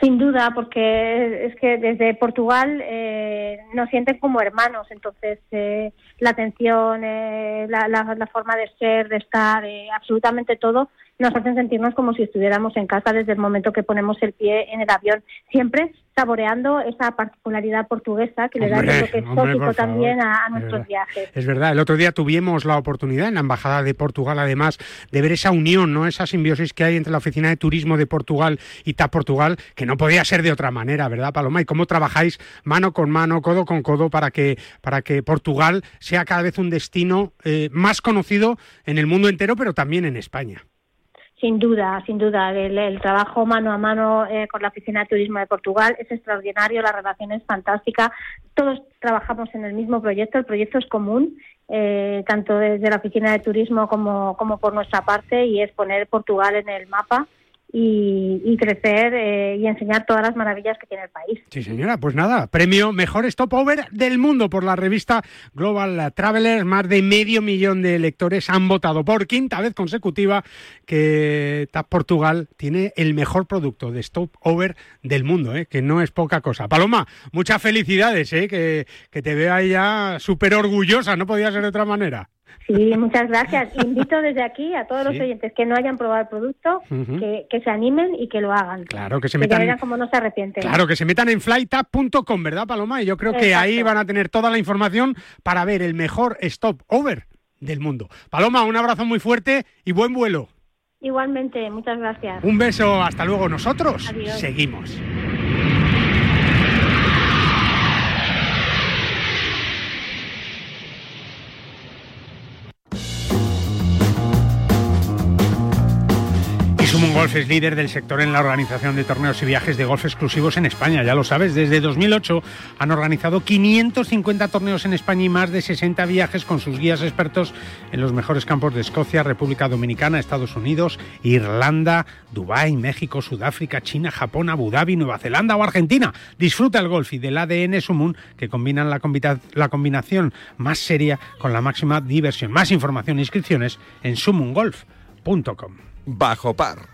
Sin duda, porque es que desde Portugal eh, nos sienten como hermanos, entonces eh, la atención, eh, la, la, forma de ser, de estar, eh, absolutamente todo nos hacen sentirnos como si estuviéramos en casa desde el momento que ponemos el pie en el avión. Siempre saboreando esa particularidad portuguesa que le da un toque exótico también a, nuestros viajes. Es verdad, el otro día tuvimos la oportunidad en la Embajada de Portugal, además, de ver esa unión, ¿no? esa simbiosis que hay entre la Oficina de Turismo de Portugal y TAP Portugal, que no podía ser de otra manera, ¿verdad, Paloma? Y cómo trabajáis mano con mano, codo con codo, para que, para que Portugal sea cada vez un destino eh, más conocido en el mundo entero, pero también en España. Sin duda, sin duda. El, trabajo mano a mano eh, con la Oficina de Turismo de Portugal es extraordinario, la relación es fantástica. Todos trabajamos en el mismo proyecto, el proyecto es común eh, tanto desde la oficina de turismo como, como por nuestra parte, y es poner Portugal en el mapa y, crecer eh, y enseñar todas las maravillas que tiene el país. Sí, señora, pues nada, premio Mejor Stopover del Mundo por la revista Global Traveler. Más de medio millón de lectores han votado por quinta vez consecutiva que TAP Portugal tiene el mejor producto de Stopover del mundo, ¿eh? que no es poca cosa. Paloma, muchas felicidades, ¿eh? que, que te vea ya súper orgullosa, no podía ser de otra manera. Sí, muchas gracias. Invito desde aquí a todos los oyentes que no hayan probado el producto, que, se animen y que lo hagan. Claro, que se metan. Que como no se arrepienten. Claro, que se metan en flytap.com, ¿verdad, Paloma? Y yo creo que ahí van a tener toda la información para ver el mejor stop over del mundo. Paloma, un abrazo muy fuerte y buen vuelo. Igualmente, muchas gracias. Un beso, hasta luego. Nosotros seguimos. Golf es líder del sector en la organización de torneos y viajes de golf exclusivos en España, ya lo sabes, desde 2008 han organizado 550 torneos en España y más de 60 viajes con sus guías expertos en los mejores campos de Escocia, República Dominicana, Estados Unidos, Irlanda, Dubái, México, Sudáfrica, China, Japón, Abu Dhabi, Nueva Zelanda o Argentina. Disfruta el golf y del ADN Sumun que combinan la, la combinación más seria con la máxima diversión. Más información e inscripciones en sumungolf.com. Bajo par,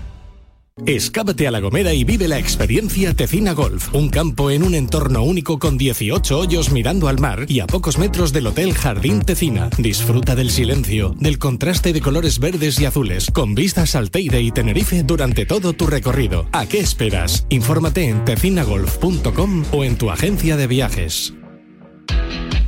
Escápate a La Gomera y vive la experiencia Tecina Golf, un campo en un entorno único con 18 hoyos mirando al mar y a pocos metros del Hotel Jardín Tecina. Disfruta del silencio, del contraste de colores verdes y azules, con vistas al Teide y Tenerife durante todo tu recorrido. ¿A qué esperas? Infórmate en tecinagolf.com o en tu agencia de viajes.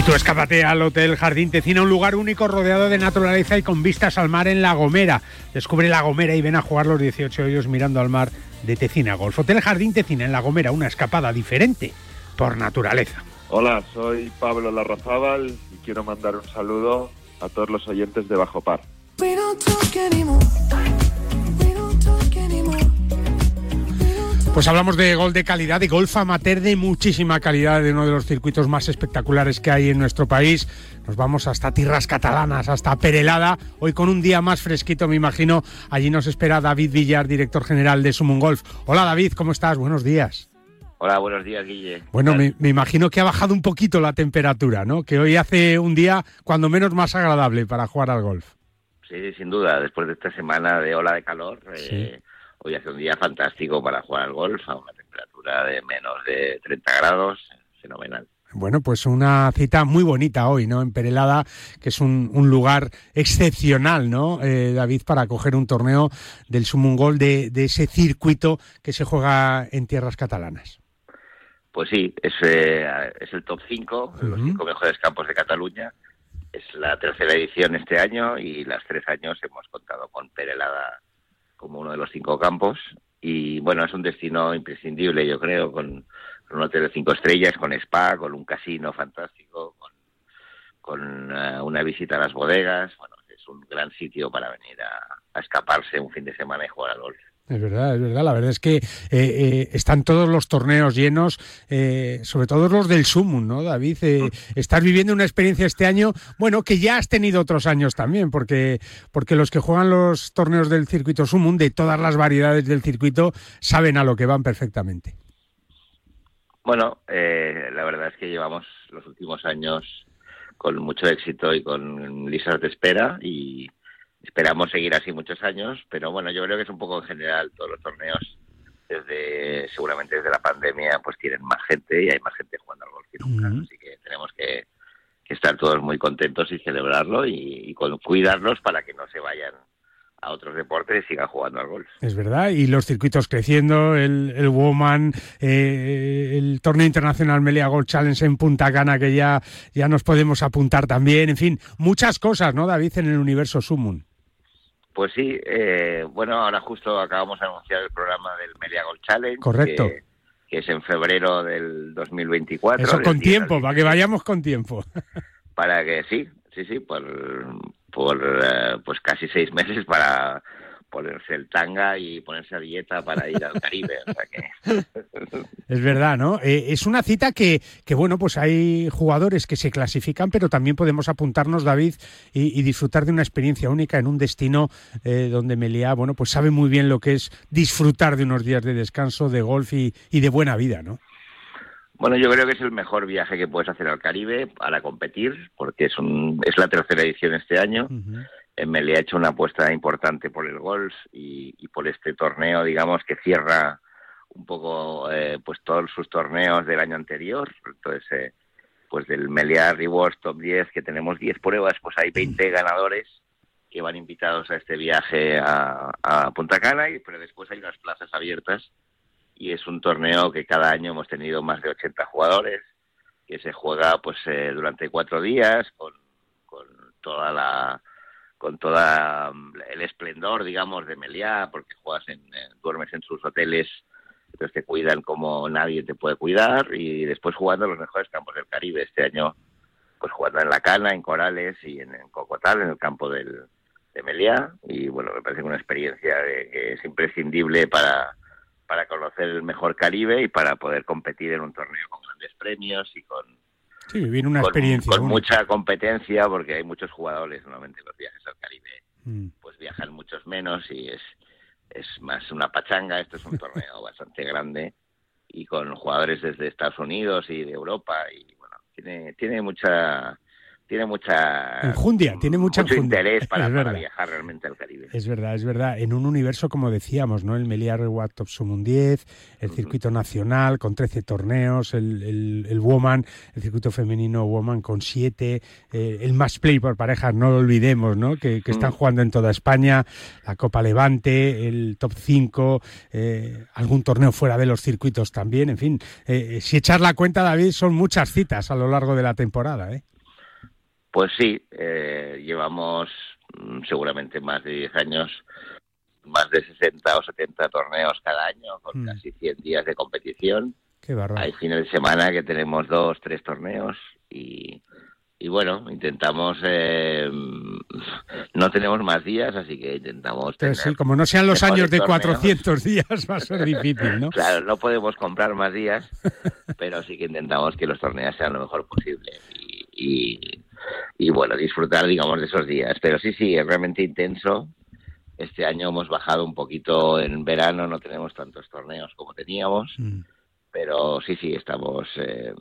Y tú escápate al Hotel Jardín Tecina, un lugar único rodeado de naturaleza y con vistas al mar en La Gomera. Descubre La Gomera y ven a jugar los 18 hoyos mirando al mar de Tecina Golf. Hotel Jardín Tecina en La Gomera, una escapada diferente por naturaleza. Hola, soy Pablo Larrazábal y quiero mandar un saludo a todos los oyentes de Bajo Par. Pues hablamos de gol de calidad, de golf amateur de muchísima calidad, de uno de los circuitos más espectaculares que hay en nuestro país. Nos vamos hasta tierras catalanas, hasta Perelada. Hoy con un día más fresquito, me imagino. Allí nos espera David Villar, director general de Sumun Golf. Hola David, ¿cómo estás? Buenos días. Hola, buenos días, Guille. Bueno, me, imagino que ha bajado un poquito la temperatura, ¿no? Que hoy hace un día, cuando menos, más agradable para jugar al golf. Sí, sin duda. Después de esta semana de ola de calor, eh, hoy hace un día fantástico para jugar al golf a una temperatura de menos de 30 grados. Fenomenal. Bueno, pues una cita muy bonita hoy, ¿no? En Perelada, que es un, lugar excepcional, ¿no, eh, David, para coger un torneo del Sumungol de, de ese circuito que se juega en tierras catalanas. Pues sí, es, eh, es el top 5, los cinco mejores campos de Cataluña. Es la tercera edición este año y las tres años hemos contado con Perelada como uno de los cinco campos. Y bueno, es un destino imprescindible, yo creo, con, un hotel de cinco estrellas, con spa, con un casino fantástico, con, con eh, una visita a las bodegas. Bueno, es un gran sitio para venir a escaparse un fin de semana y jugar al golf. Es verdad, es verdad. La verdad es que eh, eh, están todos los torneos llenos, eh, sobre todo los del Sumum, ¿no, David? estás viviendo una experiencia este año, bueno, que ya has tenido otros años también, porque, porque los que juegan los torneos del circuito Sumum, de todas las variedades del circuito, saben a lo que van perfectamente. Bueno, la verdad es que llevamos los últimos años con mucho éxito y con lisas de espera y Esperamos seguir así muchos años, pero bueno, yo creo que es un poco en general todos los torneos desde seguramente desde la pandemia pues tienen más gente y hay más gente jugando al golf que nunca, así que tenemos que, estar todos muy contentos y celebrarlo y, cuidarlos para que no se vayan a otros deportes y sigan jugando al golf. Es verdad, y los circuitos creciendo, el, el Woman, eh, el torneo internacional Melia Golf Challenge en Punta Cana, que ya, ya nos podemos apuntar también, en fin, muchas cosas, ¿no, David, en el universo Sumun? Pues sí, eh, bueno, ahora justo acabamos de anunciar el programa del Melia Gold Challenge. Correcto. Que, es en febrero del 2024. Eso con tiempo, para que vayamos con tiempo. [laughs] Para que sí, sí, sí, por, por eh, pues casi seis meses para ponerse el tanga y ponerse a dieta para ir al Caribe. [laughs] es verdad, ¿no? Eh, es una cita que, que, bueno, pues hay jugadores que se clasifican, pero también podemos apuntarnos, David, y, disfrutar de una experiencia única en un destino eh, donde Meliá, bueno, pues sabe muy bien lo que es disfrutar de unos días de descanso, de golf y, de buena vida, ¿no? Bueno, yo creo que es el mejor viaje que puedes hacer al Caribe para competir, porque es, un, es la tercera edición este año me le ha hecho una apuesta importante por el golf y, por este torneo, digamos, que cierra un poco eh, pues todos sus torneos del año anterior. Entonces, eh, pues del Meliá Rewards Top 10, que tenemos 10 pruebas, pues hay 20 ganadores que van invitados a este viaje a, Punta Cana, y, pero después hay unas plazas abiertas y es un torneo que cada año hemos tenido más de 80 jugadores, que se juega pues eh, durante cuatro días con, con toda la con toda mm, el esplendor, digamos, de Meliá, porque juegas en, duermes en sus hoteles, entonces te cuidan como nadie te puede cuidar, y después jugando en los mejores campos del Caribe. Este año, pues jugando en La Cana, en Corales y en, Cocotal, en el campo del, de Meliá, y bueno, me parece una experiencia que es imprescindible para, para conocer el mejor Caribe y para poder competir en un torneo con grandes premios y con Sí, viene una experiencia. Con mucha competencia, porque hay muchos jugadores, normalmente los viajes al Caribe, mm. pues viajan muchos menos y es, es más una pachanga. Esto es un [laughs] torneo bastante grande y con jugadores desde Estados Unidos y de Europa y bueno, tiene, tiene mucha tiene mucha enjundia, tiene mucha mucho interés para, viajar realmente al Caribe. Es verdad, es verdad. En un universo, como decíamos, ¿no? El Meliá Reward Top Summon 10, el circuito nacional con 13 torneos, el, el, Woman, el circuito femenino Woman con 7, eh, el Match Play por parejas, no lo olvidemos, ¿no? Que, están jugando en toda España, la Copa Levante, el Top 5, eh, algún torneo fuera de los circuitos también, en fin. Eh, si echar la cuenta, David, son muchas citas a lo largo de la temporada, ¿eh? Pues sí, eh, llevamos mm, seguramente más de 10 años, más de 60 o 70 torneos cada año, con mm. casi 100 días de competición. Qué Hay fines de semana que tenemos dos, tres torneos y, y bueno, intentamos, eh, [laughs] no tenemos más días, así que intentamos... Tener sí, como no sean los años de 400 días, va a ser difícil, ¿no? [laughs] claro, no podemos comprar más días, pero sí que intentamos que los torneos sean lo mejor posible. y y bueno, disfrutar, digamos, de esos días. Pero sí, sí, es realmente intenso. Este año hemos bajado un poquito en verano, no tenemos tantos torneos como teníamos. Mm. Pero sí, sí, estamos, eh,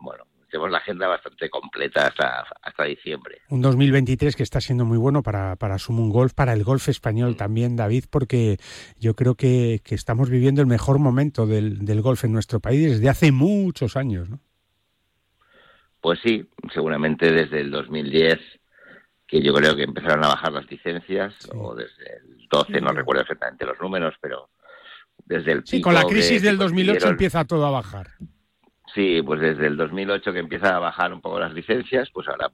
bueno, tenemos la agenda bastante completa hasta, hasta diciembre. Un 2023 que está siendo muy bueno para, para Sumun Golf, para el golf español también, David, porque yo creo que, que estamos viviendo el mejor momento del, del, golf en nuestro país desde hace muchos años, ¿no? Pues sí, seguramente desde el 2010, que yo creo que empezaron a bajar las licencias, o desde el 12, no recuerdo exactamente los números, pero desde el Sí, con la crisis del 2008 empieza todo a bajar. Sí, pues desde el 2008 que empieza a bajar un poco las licencias, pues ahora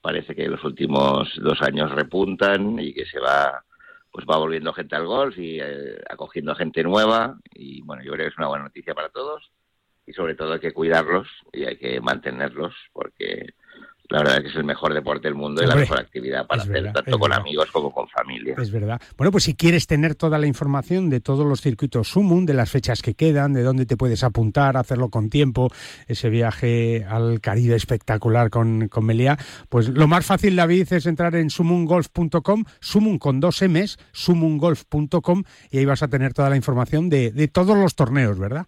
parece que los últimos dos años repuntan y que se va pues va volviendo gente al golf y eh, acogiendo gente nueva y bueno, yo creo que es una buena noticia para todos y sobre todo hay que cuidarlos y hay que mantenerlos porque la verdad es que es el mejor deporte del mundo y la mejor actividad para hacer tanto con amigos como con familia. Es verdad. Bueno, pues si quieres tener toda la información de todos los circuitos Sumun, de las fechas que quedan, de dónde te puedes apuntar, hacerlo con tiempo, ese viaje al Caribe espectacular con, con Melia, pues lo más fácil, David, es entrar en sumungolf.com, Sumun con dos M's, sumungolf.com y ahí vas a tener toda la información de, de todos los torneos, ¿verdad?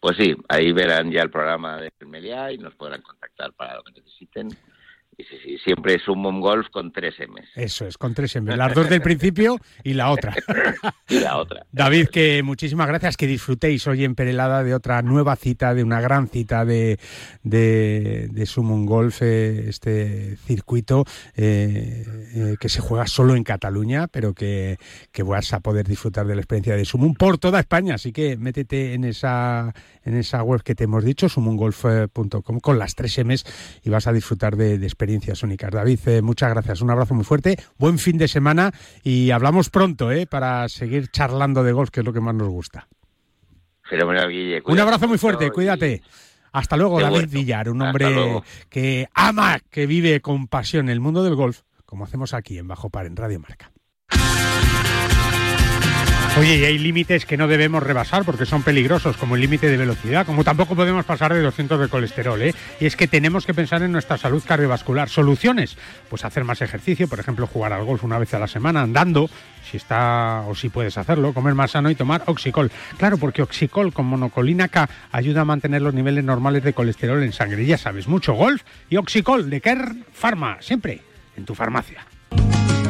Pues sí, ahí verán ya el programa de Meliá y nos podrán contactar para lo que necesiten. Y siempre es un Mom Golf con tres M's. Eso es, con tres M's. [laughs] Las dos del principio y la otra. [laughs] y la otra. David, que muchísimas gracias, que disfrutéis hoy en Perelada de otra nueva cita, de una gran cita de, de, de Summon Golf, eh, este circuito eh, eh, que se juega solo en Cataluña, pero que, que vas a poder disfrutar de la experiencia de Summon por toda España. Así que métete en esa, en esa web que te hemos dicho, summongolf.com, con las tres M's y vas a disfrutar de, de experiencias únicas. David, eh, muchas gracias, un abrazo muy fuerte, buen fin de semana y hablamos pronto eh, para seguir charlando de golf, que es lo que más nos gusta. Fenomenal, Guille. Un abrazo muy fuerte, cuídate. Hasta luego, David Villar, un hombre que ama, que vive con pasión el mundo del golf, como hacemos aquí en Bajo Par, en Radio Marca. Oye, y hay límites que no debemos rebasar porque son peligrosos, como el límite de velocidad, como tampoco podemos pasar de 200 de colesterol, ¿eh? Y es que tenemos que pensar en nuestra salud cardiovascular. ¿Soluciones? Pues hacer más ejercicio, por ejemplo, jugar al golf una vez a la semana, andando, si está o si puedes hacerlo, comer más sano y tomar Oxicol. Claro, porque Oxicol con monocolina K ayuda a mantener los niveles normales de colesterol en sangre. Ya sabes, mucho golf y Oxicol de Kern Pharma, siempre en tu farmacia.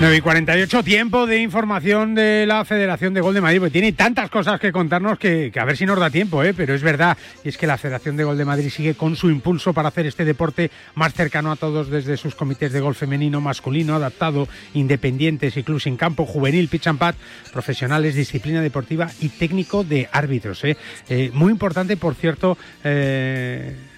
9 y 48, tiempo de información de la Federación de Gol de Madrid, porque tiene tantas cosas que contarnos que, a ver si nos da tiempo, ¿eh? pero es verdad, y es que la Federación de Gol de Madrid sigue con su impulso para hacer este deporte más cercano a todos desde sus comités de gol femenino, masculino, adaptado, independientes y clubs en campo, juvenil, pitch and pad, profesionales, disciplina deportiva y técnico de árbitros. ¿eh? Eh, muy importante, por cierto,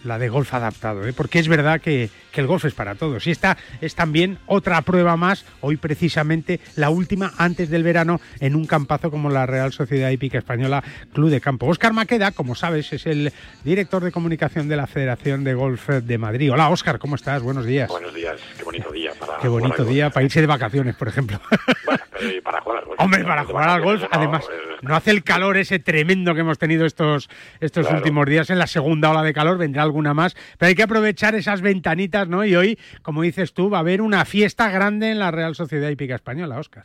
la de golf adaptado, porque es verdad que, que el golf es para todos. Y esta es también otra prueba más, hoy precisamente la última antes del verano en un campazo como la Real Sociedad Hípica Española Club de Campo. Óscar Maqueda, como sabes, es el director de comunicación de la Federación de Golf de Madrid. Hola Óscar, ¿cómo estás? Buenos días. Buenos días, qué bonito día para Qué bonito día para irse de vacaciones, por ejemplo. Bueno, para jugar al golf. Hombre, para jugar al golf, además, no hace el calor ese tremendo que hemos tenido estos, estos últimos días en la segunda ola de calor, vendrá alguna más, pero hay que aprovechar esas ventanitas, ¿no? Y hoy, como dices tú, va a haber una fiesta grande en la Real Sociedad Hípica Española, Óscar.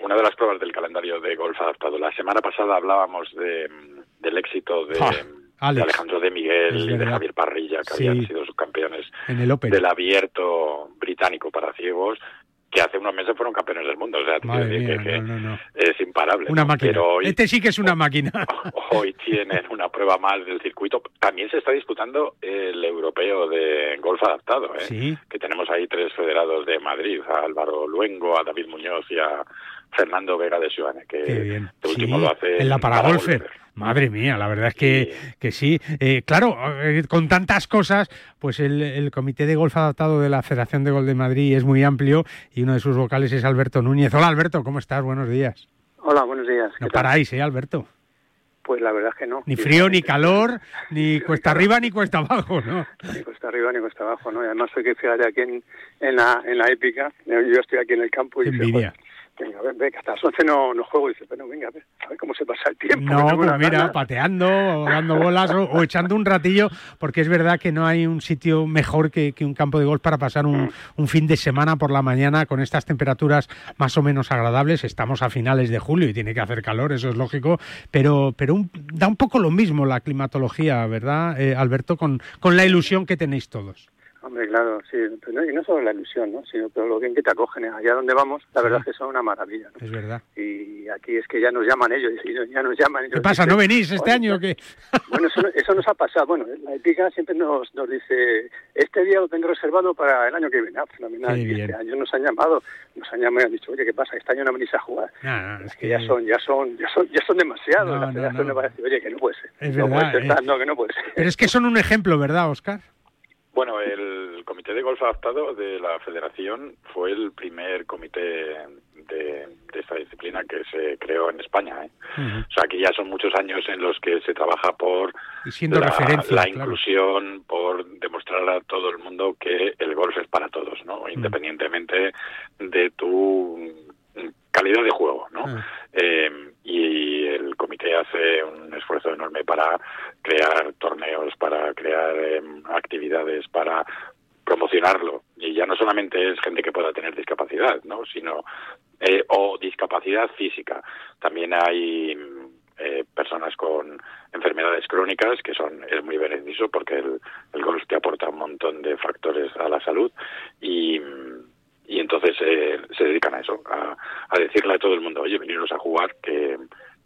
una de las pruebas del calendario de golf adaptado. La semana pasada hablábamos de, del éxito de... Alejandro de Miguel y de Javier Parrilla, que habían sido subcampeones en el del abierto británico para ciegos que hace unos meses fueron campeones del mundo. O sea, que, es imparable. Una máquina. este sí que es una máquina. [laughs] Hoy tienen una prueba más del circuito. También se está disputando el europeo de golf adaptado, ¿eh? que tenemos ahí tres federados de Madrid, a Álvaro Luengo, a David Muñoz y a Fernando Vega de Suárez, que este último lo hace en la Paragolfer. Madre mía, la verdad es que sí. Que sí. Eh, claro, eh, con tantas cosas, pues el, Comité de Golf Adaptado de la Federación de Gol de Madrid es muy amplio y uno de sus vocales es Alberto Núñez. Hola Alberto, ¿cómo estás? Buenos días. Hola, buenos días. No paráis, ¿eh, Alberto? Pues la verdad es que no. Ni frío, ni calor, [laughs] ni cuesta arriba, ni cuesta abajo, ¿no? Ni cuesta arriba, ni cuesta abajo, ¿no? Y además soy que fíjate aquí en, en, la, en la épica, yo estoy aquí en el campo y... Envidia venga, ven, ven, que hasta las 11 no, no juego. Y dice, bueno, venga, a ver, a ver cómo se pasa el tiempo. No, pues mira, pateando, o dando bolas o, [laughs] echando un ratillo, porque es verdad que no hay un sitio mejor que, que un campo de golf para pasar un, mm. un, fin de semana por la mañana con estas temperaturas más o menos agradables. Estamos a finales de julio y tiene que hacer calor, eso es lógico, pero, pero da un poco lo mismo la climatología, ¿verdad, eh, Alberto? Con, con la ilusión que tenéis todos. Hombre, claro, sí, y no solo la ilusión, ¿no? sino pero lo bien que te acogen allá donde vamos, la verdad es que son una maravilla. ¿no? Es verdad. Y aquí es que ya nos llaman ellos, ya nos llaman ellos. ¿Qué pasa? ¿No venís este año o qué? [laughs] Bueno, eso, eso, nos ha pasado. Bueno, la épica siempre nos, nos dice, este día lo tengo reservado para el año que viene. Ah, fenomenal. Y este año nos han llamado, nos han llamado y han dicho, oye, ¿qué pasa? Este año no venís a jugar. es, que, ya son, ya son, ya son, ya son demasiados. la federación a decir, oye, que no puede ser. Es verdad. Puede ser, no, que no puede ser. Pero es que son un ejemplo, ¿verdad, Oscar? Bueno, el Comité de Golf Adaptado de la Federación fue el primer comité de, esta disciplina que se creó en España. ¿eh? O sea, que ya son muchos años en los que se trabaja por la, la inclusión, por demostrar a todo el mundo que el golf es para todos, ¿no? Independientemente de tu calidad de juego, ¿no? Eh, y el comité hace un esfuerzo enorme para crear torneos, para crear em, actividades, para promocionarlo. Y ya no solamente es gente que pueda tener discapacidad, ¿no? Sino eh, o discapacidad física. También hay eh, personas con enfermedades crónicas que son es muy beneficioso porque el, el golf te aporta un montón de factores a la salud y y entonces eh, se dedican a eso, a, decirle a todo el mundo, oye, veniros a jugar, que,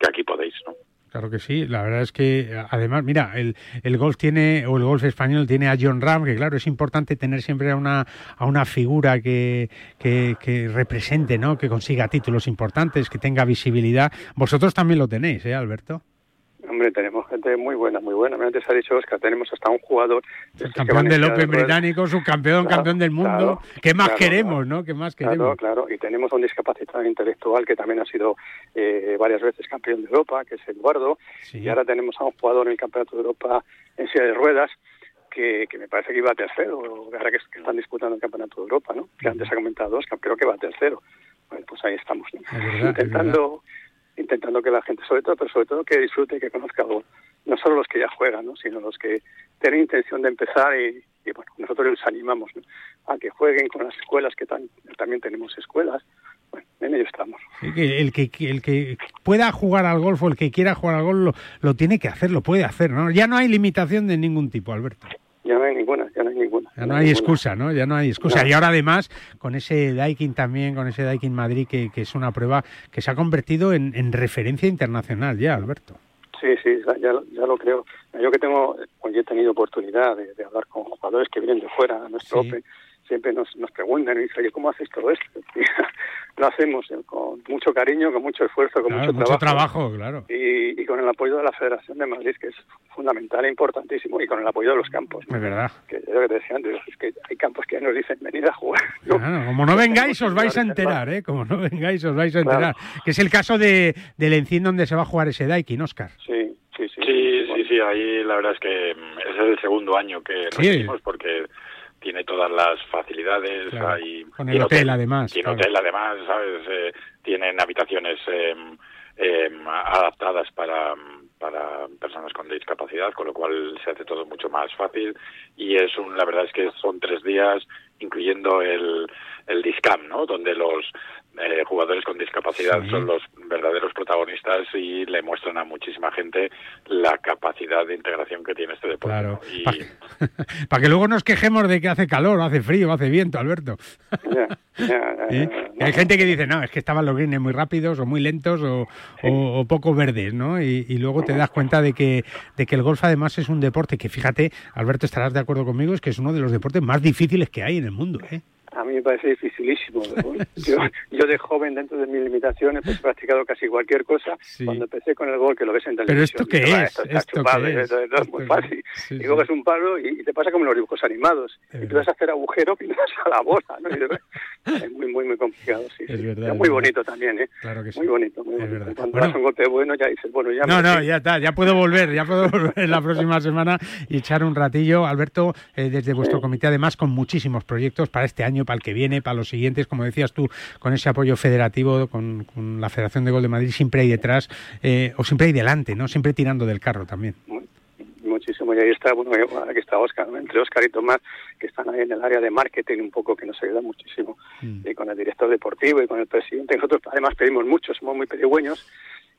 aquí podéis, ¿no? Claro que sí, la verdad es que además, mira, el, el golf tiene, o el golf español tiene a John Ram, que claro, es importante tener siempre a una, a una figura que, que, que represente, ¿no? Que consiga títulos importantes, que tenga visibilidad. Vosotros también lo tenéis, ¿eh, Alberto? Hombre, tenemos gente muy buena, muy buena. Antes ha dicho Oscar, tenemos hasta un jugador... campeón del Open británico, subcampeón, campeón del mundo. ¿Qué más queremos, no? ¿Qué más queremos? Claro, Y tenemos un discapacitado intelectual que también ha sido eh, varias veces campeón de Europa, que es Eduardo. Y ahora tenemos a un jugador en el Campeonato de Europa en silla de ruedas, que, que, me parece que iba a tercero, ahora que, están disputando el Campeonato de Europa, ¿no? Que antes ha comentado Oscar, pero que va a tercero. Bueno, pues ahí estamos, intentando intentando que la gente, sobre todo, pero sobre todo que disfrute y que conozca No solo los que ya juegan, ¿no? sino los que tienen intención de empezar y, bueno, nosotros les animamos a que jueguen con las escuelas, que también tenemos escuelas. Bueno, en ello estamos. el, que, el que pueda jugar al golf o el que quiera jugar al golf lo, lo tiene que hacer, lo puede hacer, ¿no? Ya no hay limitación de ningún tipo, Alberto. Ya no hay ninguna, ya no hay ninguna. Ya no hay excusa, ¿no? Ya no hay excusa. Y ahora además con ese Daikin también, con ese Daikin Madrid, que, es una prueba que se ha convertido en, referencia internacional ya, Alberto. Sí, sí, ya, lo creo. Yo que tengo, pues yo he tenido oportunidad de, hablar con jugadores que vienen de fuera a nuestro Open siempre nos, nos preguntan y dicen, oye, ¿cómo haces todo esto? [laughs] lo hacemos eh, con mucho cariño, con mucho esfuerzo, con mucho, trabajo. claro. Y, y, con el apoyo de la Federación de Madrid, que es fundamental e importantísimo, y con el apoyo de los campos. Es verdad. Que es lo que te decía antes, es que hay campos que nos dicen, venid a jugar. como no [laughs] vengáis, os vais a enterar, ¿eh? Como no vengáis, os vais a enterar. Que es el caso de, del Encín donde se va a jugar ese Daikin, Oscar. Sí, sí, sí. Sí, sí, sí, ahí la verdad es que mm, ese es el segundo año que recibimos porque tiene todas las facilidades. Hay, Con el hotel, además. Tiene hotel además, ¿sabes? Eh, tienen habitaciones em, em, adaptadas para, para personas con discapacidad, con lo cual se hace todo mucho más fácil y es un, la verdad es que son tres días, incluyendo el, el DISCAM, ¿no? Donde los eh, jugadores con discapacidad son los verdaderos protagonistas y le muestran a muchísima gente la capacidad de integración que tiene este deporte. Claro. Para [laughs] que, luego nos quejemos de que hace calor, hace frío, hace viento, Alberto. [laughs] Hay gente que dice, no, es que estaban los greens muy rápidos o muy lentos o, o, poco verdes, ¿no? Y, y, luego te das cuenta de que, de que el golf además es un deporte que, fíjate, Alberto, estarás de acuerdo conmigo, es que es uno de los deportes más difíciles que hay en el mundo, ¿eh? A mí me parece dificilísimo. [laughs] Yo, yo, de joven, dentro de mis limitaciones, pues he practicado casi cualquier cosa. Cuando empecé con el gol, que lo ves en televisión. ¿Pero esto qué es? Esto, es? muy fácil. y luego es un palo y, te pasa como en los dibujos animados. y tú vas a hacer agujero y vas a la bola. ¿no? Es muy, muy, muy complicado. Sí, es verdad. muy bonito también, ¿eh? Claro que sí. Muy bonito. Muy bonito. Cuando das un golpe bueno, ya dices, bueno, ya. No, no, ya está. Ya puedo volver. Ya puedo [laughs] volver la próxima semana y echar un ratillo. Alberto, eh, desde vuestro comité, además, con muchísimos proyectos para este año, para el que viene, para los siguientes, como decías tú, con ese apoyo federativo, con, la Federación de Gol de Madrid, siempre ahí detrás, eh, o siempre ahí delante, ¿no? Siempre tirando del carro también. Muchísimo, y ahí está, bueno, aquí está Oscar, entre Oscar y Tomás, que están ahí en el área de marketing un poco, que nos ayuda muchísimo, mm. y con el director deportivo y con el presidente. Nosotros además pedimos mucho, somos muy pedigüeños.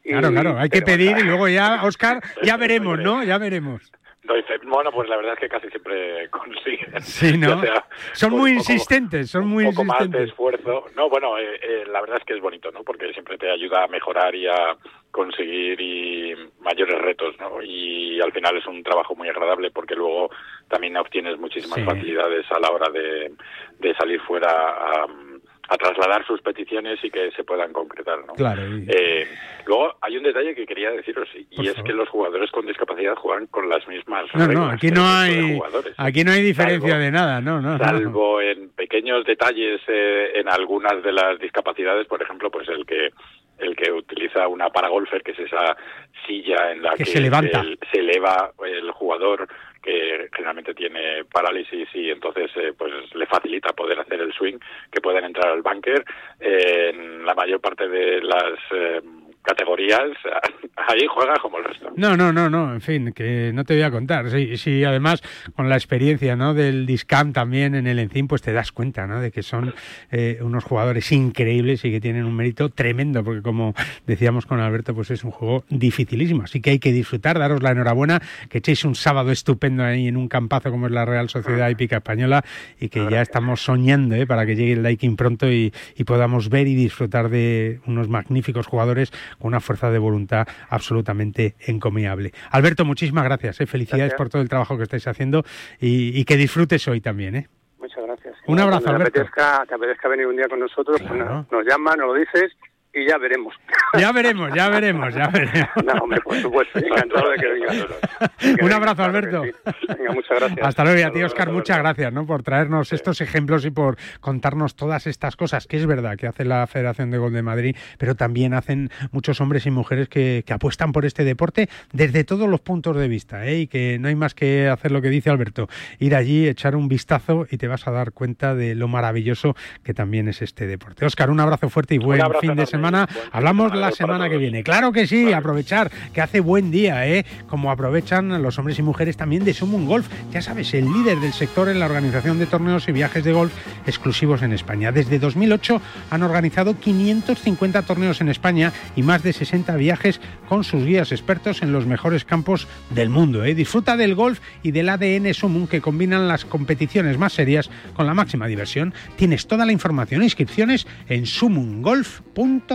Claro, claro, hay que pedir y luego ya, [laughs] Oscar, ya veremos, ¿no? Ya veremos. Bueno, pues la verdad es que casi siempre consiguen. Sí, [laughs] ¿no? son muy insistentes, son muy un poco más de esfuerzo. No, bueno, eh, eh, la verdad es que es bonito, ¿no? Porque siempre te ayuda a mejorar y a conseguir y mayores retos, ¿no? Y al final es un trabajo muy agradable porque luego también obtienes muchísimas facilidades a la hora de, de salir fuera a a trasladar sus peticiones y que se puedan concretar. ¿no? Claro. Eh, luego hay un detalle que quería deciros y es que los jugadores con discapacidad juegan con las mismas no, No, aquí no hay aquí no hay diferencia de nada, no, no. Salvo en pequeños detalles eh, en algunas de las discapacidades, por ejemplo, pues el que el que utiliza una paragolfer, que es esa silla en la que, se, levanta. se eleva el jugador que generalmente tiene parálisis y entonces eh, pues le facilita poder hacer el swing, que pueden entrar al bunker. en la mayor parte de las eh, categorías, [laughs] ahí juega como el resto. No, no, no, no, en fin, que no te voy a contar. Sí, sí además con la experiencia ¿no? del Discam también en el Encim, pues te das cuenta ¿no? de que son eh, unos jugadores increíbles y que tienen un mérito tremendo, porque como decíamos con Alberto, pues es un juego dificilísimo. Así que hay que disfrutar, daros la enhorabuena, que echéis un sábado estupendo ahí en un campazo como es la Real Sociedad Hípica Española y que ya estamos soñando ¿eh? para que llegue el Daikin pronto y, y podamos ver y disfrutar de unos magníficos jugadores con una fuerza de voluntad absolutamente encomiable. Alberto, muchísimas gracias. ¿eh? Felicidades por todo el trabajo que estáis haciendo y, que disfrutes hoy también. ¿eh? Muchas gracias. Un abrazo, Alberto. Te apetezca, te apetezca venir un día con nosotros, pues nos llama, nos lo dices y ya veremos. [laughs] Ya veremos, ya veremos, ya veremos. No, hombre, por supuesto, encantado de que vengas. [laughs] Un abrazo, Alberto. Venga, muchas gracias. Hasta luego y a ti, Oscar, muchas gracias ¿no? por traernos estos ejemplos y por contarnos todas estas cosas, que es verdad que hace la Federación de Gol de Madrid, pero también hacen muchos hombres y mujeres que, que apuestan por este deporte desde todos los puntos de vista, ¿eh? y que no hay más que hacer lo que dice Alberto, ir allí, echar un vistazo y te vas a dar cuenta de lo maravilloso que también es este deporte. Oscar, un abrazo fuerte y buen fin de semana semana. Hablamos la semana que viene. Claro que sí, aprovechar que hace buen día, ¿eh? Como aprovechan los hombres y mujeres también de Sumun Golf. Ya sabes, el líder del sector en la organización de torneos y viajes de golf exclusivos en España. Desde 2008 han organizado 550 torneos en España y más de 60 viajes con sus guías expertos en los mejores campos del mundo. ¿eh? Disfruta del golf y del ADN Sumun que combinan las competiciones más serias con la máxima diversión. Tienes toda la información e inscripciones en sumungolf.com.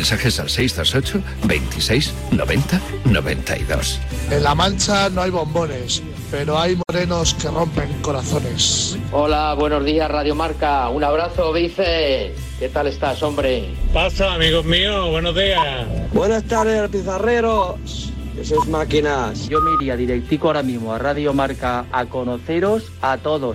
Mensajes al 628 26 90 92. En La Mancha no hay bombones, pero hay morenos que rompen corazones. Hola, buenos días Radio Marca. Un abrazo, Vice. ¿Qué tal estás, hombre? Pasa, amigos míos. Buenos días. Buenas tardes, pizarreros. Esas máquinas. Yo me iría directico ahora mismo a Radio Marca a conoceros a todos.